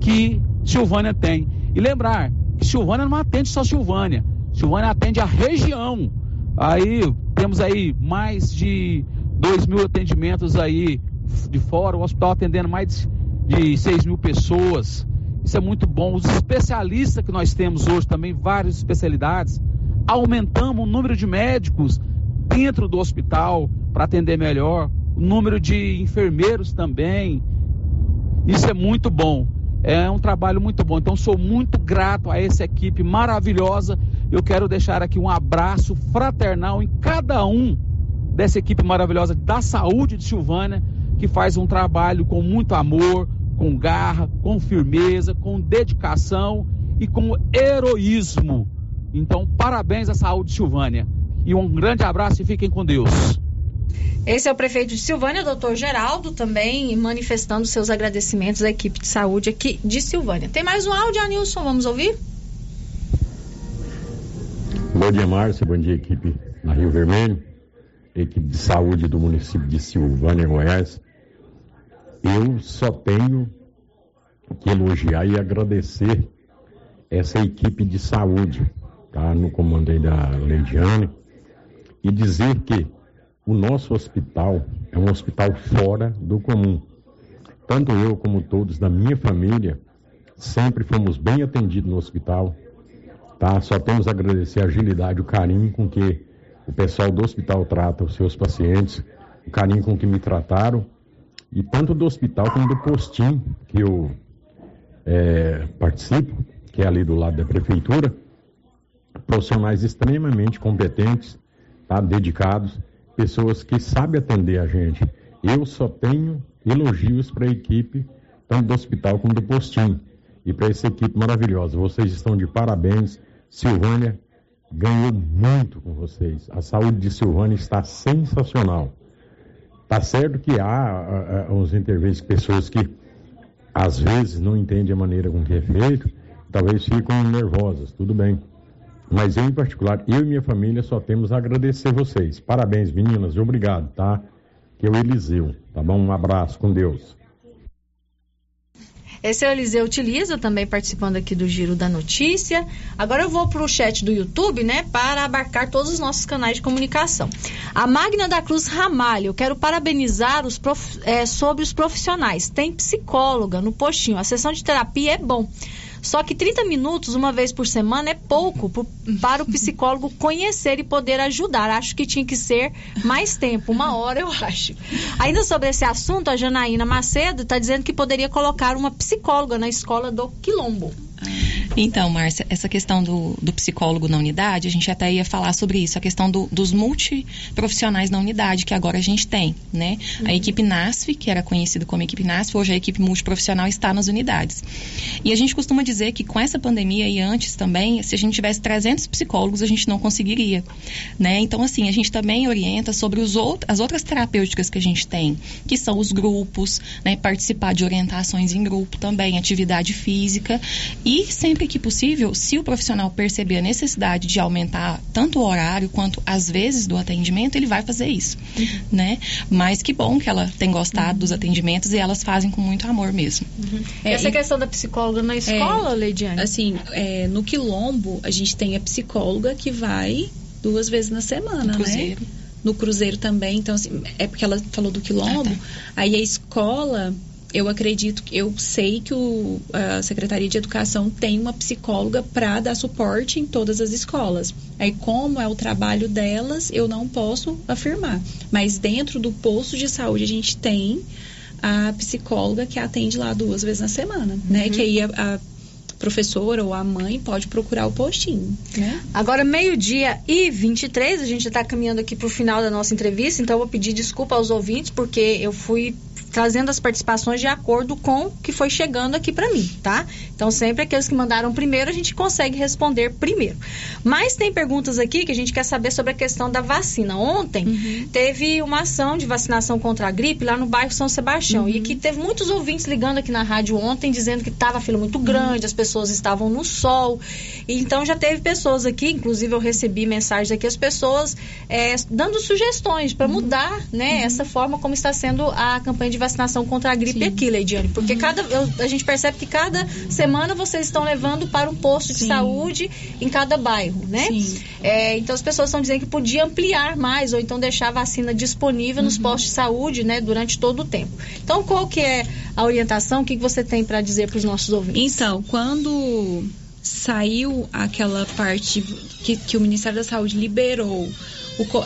Speaker 42: que Silvânia tem. E lembrar que Silvânia não atende só Silvânia. Silvânia atende a região. Aí temos aí mais de 2 mil atendimentos aí de fora, o hospital atendendo mais de 6 mil pessoas. Isso é muito bom. Os especialistas que nós temos hoje também, várias especialidades, aumentamos o número de médicos dentro do hospital para atender melhor. o número de enfermeiros também. Isso é muito bom. É um trabalho muito bom. Então, sou muito grato a essa equipe maravilhosa. Eu quero deixar aqui um abraço fraternal em cada um dessa equipe maravilhosa da saúde de Silvânia, que faz um trabalho com muito amor, com garra, com firmeza, com dedicação e com heroísmo. Então, parabéns à saúde de Silvânia. E um grande abraço e fiquem com Deus.
Speaker 2: Esse é o prefeito de Silvânia, doutor Geraldo, também manifestando seus agradecimentos à equipe de saúde aqui de Silvânia. Tem mais um áudio, Anilson, vamos ouvir?
Speaker 43: Bom dia, Márcia. Bom dia, equipe na Rio Vermelho, equipe de saúde do município de Silvânia, Goiás. Eu só tenho que elogiar e agradecer essa equipe de saúde, tá? No comando aí da Leidiane, e dizer que o nosso hospital é um hospital fora do comum. Tanto eu como todos da minha família sempre fomos bem atendidos no hospital. Tá? Só temos a agradecer a agilidade, o carinho com que o pessoal do hospital trata os seus pacientes, o carinho com que me trataram, e tanto do hospital como do postinho que eu é, participo, que é ali do lado da prefeitura, profissionais extremamente competentes, tá? dedicados, pessoas que sabem atender a gente. Eu só tenho elogios para a equipe, tanto do hospital como do postinho. E para essa equipe maravilhosa. Vocês estão de parabéns. Silvânia ganhou muito com vocês. A saúde de Silvânia está sensacional. Tá certo que há, uns interventos, pessoas que às vezes não entendem a maneira com que é feito, talvez ficam nervosas, tudo bem. Mas eu, em particular, eu e minha família só temos a agradecer vocês. Parabéns, meninas, e obrigado, tá? Que é o Eliseu, tá bom? Um abraço, com Deus.
Speaker 2: Esse é o Eliseu Utiliza, também participando aqui do Giro da Notícia. Agora eu vou para o chat do YouTube, né, para abarcar todos os nossos canais de comunicação. A Magna da Cruz Ramalho, quero parabenizar os prof, é, sobre os profissionais. Tem psicóloga no postinho, a sessão de terapia é bom. Só que 30 minutos, uma vez por semana, é pouco para o psicólogo conhecer e poder ajudar. Acho que tinha que ser mais tempo, uma hora, eu acho. Ainda sobre esse assunto, a Janaína Macedo está dizendo que poderia colocar uma psicóloga na escola do Quilombo.
Speaker 33: Então, Márcia, essa questão do, do, psicólogo na unidade, a gente até ia falar sobre isso, a questão do, dos multiprofissionais na unidade, que agora a gente tem, né? Uhum. A equipe NASF, que era conhecida como equipe NASF, hoje a equipe multiprofissional está nas unidades. E a gente costuma dizer que com essa pandemia e antes também, se a gente tivesse 300 psicólogos, a gente não conseguiria, né? Então, assim, a gente também orienta sobre os out as outras terapêuticas que a gente tem, que são os grupos, né? Participar de orientações em grupo também, atividade física e sempre que possível, se o profissional perceber a necessidade de aumentar tanto o horário quanto as vezes do atendimento, ele vai fazer isso, uhum. né? Mas que bom que ela tem gostado uhum. dos atendimentos e elas fazem com muito amor mesmo.
Speaker 2: Uhum. É, Essa e, questão da psicóloga na escola, é, Leidiane?
Speaker 33: Assim, é, no Quilombo, a gente tem a psicóloga que vai duas vezes na semana, no né? No Cruzeiro também, então assim, é porque ela falou do Quilombo, ah, tá. aí a escola eu acredito, eu sei que o, a Secretaria de Educação tem uma psicóloga para dar suporte em todas as escolas. Aí, como é o trabalho delas, eu não posso afirmar. Mas dentro do posto de saúde, a gente tem a psicóloga que atende lá duas vezes na semana, uhum. né? Que aí a, a professora ou a mãe pode procurar o postinho, né?
Speaker 2: Agora, meio-dia e 23, a gente já está caminhando aqui para o final da nossa entrevista, então eu vou pedir desculpa aos ouvintes, porque eu fui trazendo as participações de acordo com o que foi chegando aqui para mim, tá? Então, sempre aqueles que mandaram primeiro, a gente consegue responder primeiro. Mas tem perguntas aqui que a gente quer saber sobre a questão da vacina. Ontem uhum. teve uma ação de vacinação contra a gripe lá no bairro São Sebastião. Uhum. E que teve muitos ouvintes ligando aqui na rádio ontem dizendo que estava fila muito grande, uhum. as pessoas estavam no sol. E, então já teve pessoas aqui, inclusive eu recebi mensagens aqui, as pessoas é, dando sugestões para uhum. mudar né, uhum. essa forma como está sendo a campanha de vacinação contra a gripe Sim. aqui, Leidiane. Porque uhum. cada, eu, a gente percebe que cada semana vocês estão levando para um posto de Sim. saúde em cada bairro, né? É, então as pessoas estão dizendo que podia ampliar mais ou então deixar a vacina disponível uhum. nos postos de saúde, né, durante todo o tempo. Então qual que é a orientação? O que, que você tem para dizer para os nossos ouvintes?
Speaker 33: Então, quando saiu aquela parte que, que o Ministério da Saúde liberou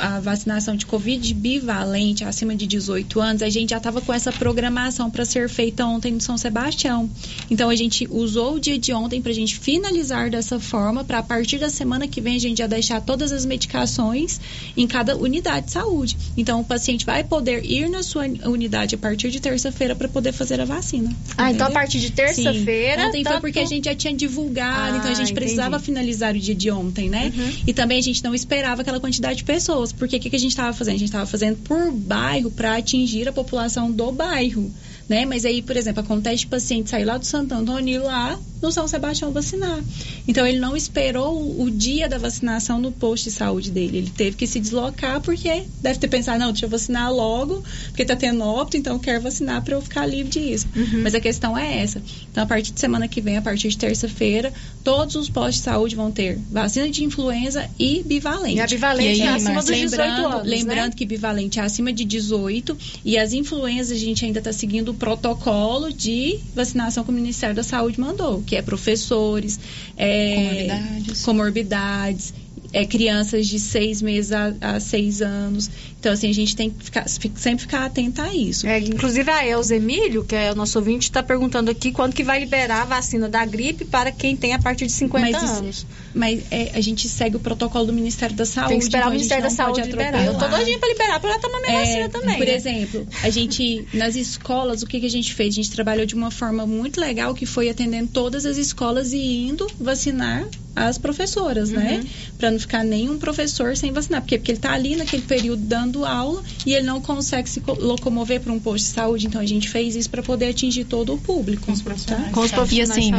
Speaker 34: a vacinação de Covid bivalente acima de 18 anos, a gente já estava com essa programação para ser feita ontem no São Sebastião. Então a gente usou o dia de ontem para a gente finalizar dessa forma, para a partir da semana que vem a gente já deixar todas as medicações em cada unidade de saúde. Então o paciente vai poder ir na sua unidade a partir de terça-feira para poder fazer a vacina.
Speaker 2: Ah, entendeu? então a partir de terça-feira.
Speaker 34: Ontem tanto... foi porque a gente já tinha divulgado, ah, então a gente precisava entendi. finalizar o dia de ontem, né? Uhum. E também a gente não esperava aquela quantidade de pessoas, porque o que, que a gente estava fazendo? A gente estava fazendo por bairro para atingir a população do bairro né? Mas aí, por exemplo, acontece de paciente sair lá do Santo Antônio e ir lá no São Sebastião vacinar. Então, ele não esperou o, o, dia da vacinação no posto de saúde dele. Ele teve que se deslocar porque deve ter pensado, não, deixa eu vacinar logo, porque tá tendo óbito, então eu quero vacinar para eu ficar livre disso. Uhum. Mas a questão é essa. Então, a partir de semana que vem, a partir de terça-feira, todos os postos de saúde vão ter vacina de influenza e bivalente. E
Speaker 2: a bivalente e aí, é acima dos 18
Speaker 34: lembrando,
Speaker 2: anos,
Speaker 34: Lembrando
Speaker 2: né?
Speaker 34: que bivalente é acima de 18 e as influenzas a gente ainda está seguindo o protocolo de vacinação que o Ministério da Saúde mandou, que é professores, é, comorbidades, comorbidades é, crianças de seis meses a, a, seis anos. Então, assim, a gente tem que ficar, sempre ficar atenta a isso.
Speaker 2: É, inclusive, a Elza Emílio, que é o nosso ouvinte, está perguntando aqui quando que vai liberar a vacina da gripe para quem tem a partir de 50
Speaker 34: mas,
Speaker 2: anos.
Speaker 34: Mas é, a gente segue o protocolo do Ministério da Saúde.
Speaker 2: Tem que esperar
Speaker 34: então
Speaker 2: o Ministério da Saúde liberar. Eu tô doidinha para liberar, para ela tomar minha é, vacina também.
Speaker 34: Por
Speaker 2: né?
Speaker 34: exemplo, a gente, nas escolas, o que, que a gente fez? A gente trabalhou de uma forma muito legal, que foi atendendo todas as escolas e indo vacinar as professoras, né? uhum. né? Para não ficar nenhum professor sem vacinar. Porque, porque ele está ali naquele período dando aula e ele não consegue se locomover para um posto de saúde. Então, a gente fez isso para poder atingir todo o público. Com os
Speaker 33: profissionais. Tá? Com os profissionais. E assim,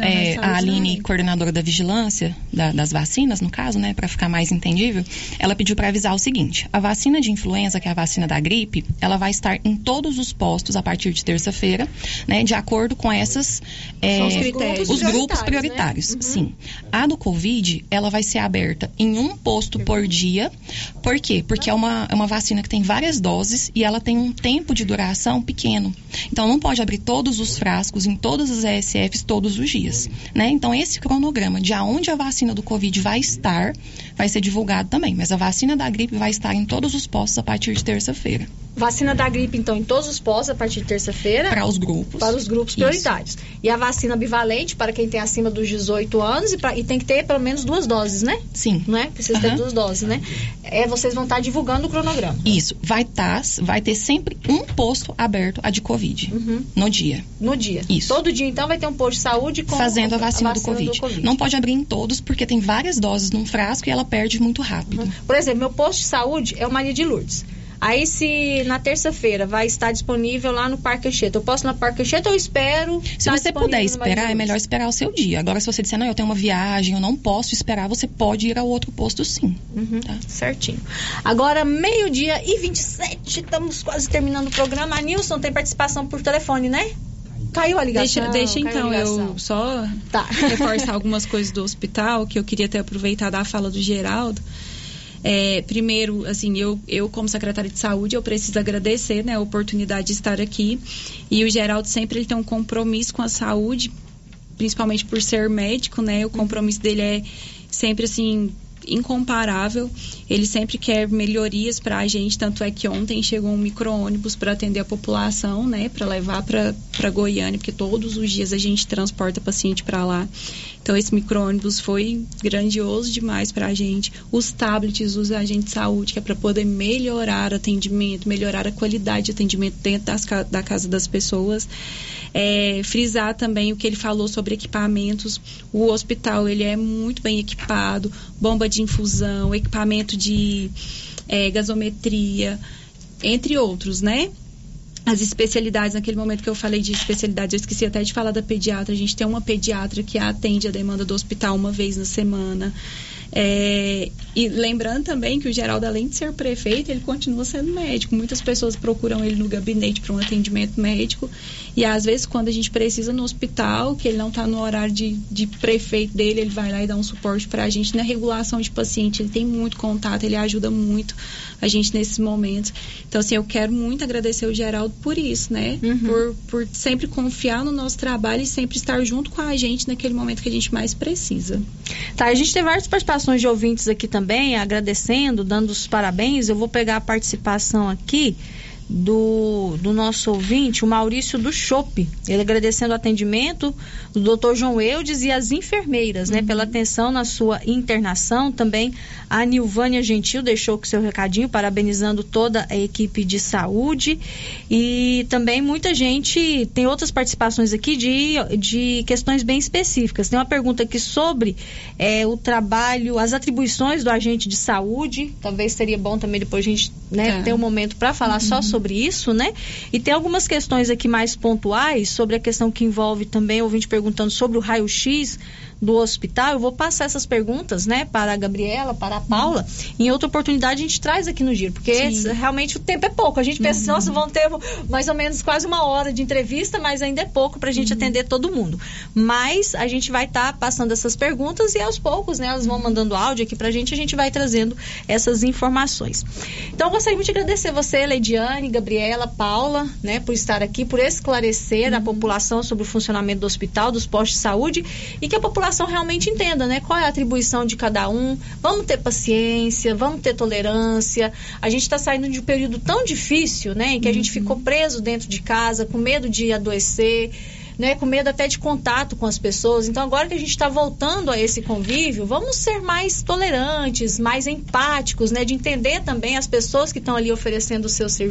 Speaker 33: é, a Aline, coordenadora da vigilância da, das vacinas, no caso, né? Para ficar mais entendível, ela pediu para avisar o seguinte. A vacina de influenza, que é a vacina da gripe, ela vai estar em todos os postos a partir de terça-feira, né? De acordo com essas... É, os,
Speaker 2: critérios.
Speaker 33: os grupos prioritários, né? uhum. sim. A do Covid, ela vai ser aberta em um posto por dia. Por quê? Porque é uma, é uma vacina que tem várias doses e ela tem um tempo de duração pequeno. Então, não pode abrir todos os frascos em todas as ESFs todos os dias. Né? Então, esse cronograma de aonde a vacina do Covid vai estar, vai ser divulgado também. Mas a vacina da gripe vai estar em todos os postos a partir de terça-feira.
Speaker 2: Vacina da gripe, então, em todos os postos a partir de terça-feira.
Speaker 33: Para os grupos.
Speaker 2: Para os grupos prioritários. Isso. E a vacina bivalente para quem tem acima dos 18 anos e, pra, e, tem que ter pelo menos duas doses, né?
Speaker 33: Sim.
Speaker 2: Não é? Precisa uhum. ter duas doses, né? É, vocês vão estar divulgando o cronograma.
Speaker 33: Isso. Vai, tá, vai ter sempre um posto aberto a de Covid uhum. no dia.
Speaker 2: No dia.
Speaker 33: Isso.
Speaker 2: Todo dia, então, vai ter um posto de saúde com
Speaker 33: Fazendo a vacina, a vacina do, COVID. do, COVID. Não pode abrir em todos, porque tem várias doses num frasco e ela perde muito rápido. Uhum.
Speaker 2: Por exemplo, meu posto de saúde é o Maria de Lourdes. Aí, se na terça-feira vai estar disponível lá no Parque Anchieta, eu posso ir no Parque Anchieta ou espero?
Speaker 33: Se você puder esperar, é melhor esperar o seu dia. Agora, se você disser, não, eu tenho uma viagem, eu não posso esperar, você pode ir ao outro posto sim.
Speaker 2: Uhum, tá? Certinho. Agora, meio-dia e 27, estamos quase terminando o programa. A Nilson tem participação por telefone, né? Caiu a ligação.
Speaker 34: Deixa, deixa então eu só tá. reforçar algumas coisas do hospital que eu queria ter aproveitado a fala do Geraldo. É, primeiro, assim, eu, eu como secretária de saúde, eu preciso agradecer né, a oportunidade de estar aqui. E o Geraldo sempre ele tem um compromisso com a saúde, principalmente por ser médico, né? O compromisso dele é sempre assim incomparável. Ele sempre quer melhorias para a gente, tanto é que ontem chegou um micro-ônibus para atender a população, né, para levar para Goiânia, porque todos os dias a gente transporta paciente para lá. Então, esse micro-ônibus foi grandioso demais para a gente. Os tablets os agentes de saúde, que é para poder melhorar atendimento, melhorar a qualidade de atendimento dentro das, da casa das pessoas. É, frisar também o que ele falou sobre equipamentos. O hospital ele é muito bem equipado, bomba de infusão, equipamento de é, gasometria, entre outros, né? as especialidades, naquele momento que eu falei de especialidades, eu esqueci até de falar da pediatra. A gente tem uma pediatra que atende a demanda do hospital uma vez na semana. É, e lembrando também que o Geraldo, além de ser prefeito, ele continua sendo médico. Muitas pessoas procuram ele no gabinete para um atendimento médico. E às vezes, quando a gente precisa no hospital, que ele não está no horário de, de prefeito dele, ele vai lá e dá um suporte para a gente na regulação de paciente. Ele tem muito contato, ele ajuda muito a gente nesses momentos. Então, assim, eu quero muito agradecer o Geraldo por isso, né? Uhum. Por, por sempre confiar no nosso trabalho e sempre estar junto com a gente naquele momento que a gente mais precisa.
Speaker 2: Tá, a gente tem várias participações participações de ouvintes aqui também, agradecendo, dando os parabéns. Eu vou pegar a participação aqui do, do nosso ouvinte, o Maurício do Chope. Ele agradecendo o atendimento do doutor João Eudes e as enfermeiras, né, pela atenção na sua internação. Também a Nilvânia Gentil deixou com seu recadinho, parabenizando toda a equipe de saúde. E também muita gente tem outras participações aqui de, de questões bem específicas. Tem uma pergunta aqui sobre é, o trabalho, as atribuições do agente de saúde. Talvez seria bom também depois a gente né,
Speaker 34: Tá.
Speaker 2: ter um momento para falar só sobre isso, né? E tem algumas questões aqui mais pontuais sobre a questão que envolve também, ouvinte perguntando sobre o raio-x do hospital. Eu vou passar essas perguntas, né, para a Gabriela, para a Paula. Em outra oportunidade a gente traz aqui no giro, porque
Speaker 34: Sim.
Speaker 2: realmente o tempo é pouco. A gente pensa, nossa, vão ter mais ou menos quase uma hora de entrevista, mas ainda é pouco para a gente atender todo mundo. Mas a gente vai estar passando essas perguntas e aos poucos, né, elas vão mandando áudio aqui para a gente, a gente vai trazendo essas informações. Então, eu gostaria muito de agradecer você, Leidiane, Gabriela, Paula, né, por estar aqui, por esclarecer a população sobre o funcionamento do hospital, dos postos de saúde e que a população realmente entenda, né, qual é a atribuição de cada um. Vamos ter paciência, vamos ter tolerância. A gente está saindo de um período tão difícil, né, em que a gente ficou preso dentro de casa, com medo de adoecer né, com medo até de contato com as pessoas. Então, agora que a gente está voltando a esse convívio, vamos ser mais tolerantes, mais empáticos, né, de entender também as pessoas que estão ali oferecendo o seu serviço.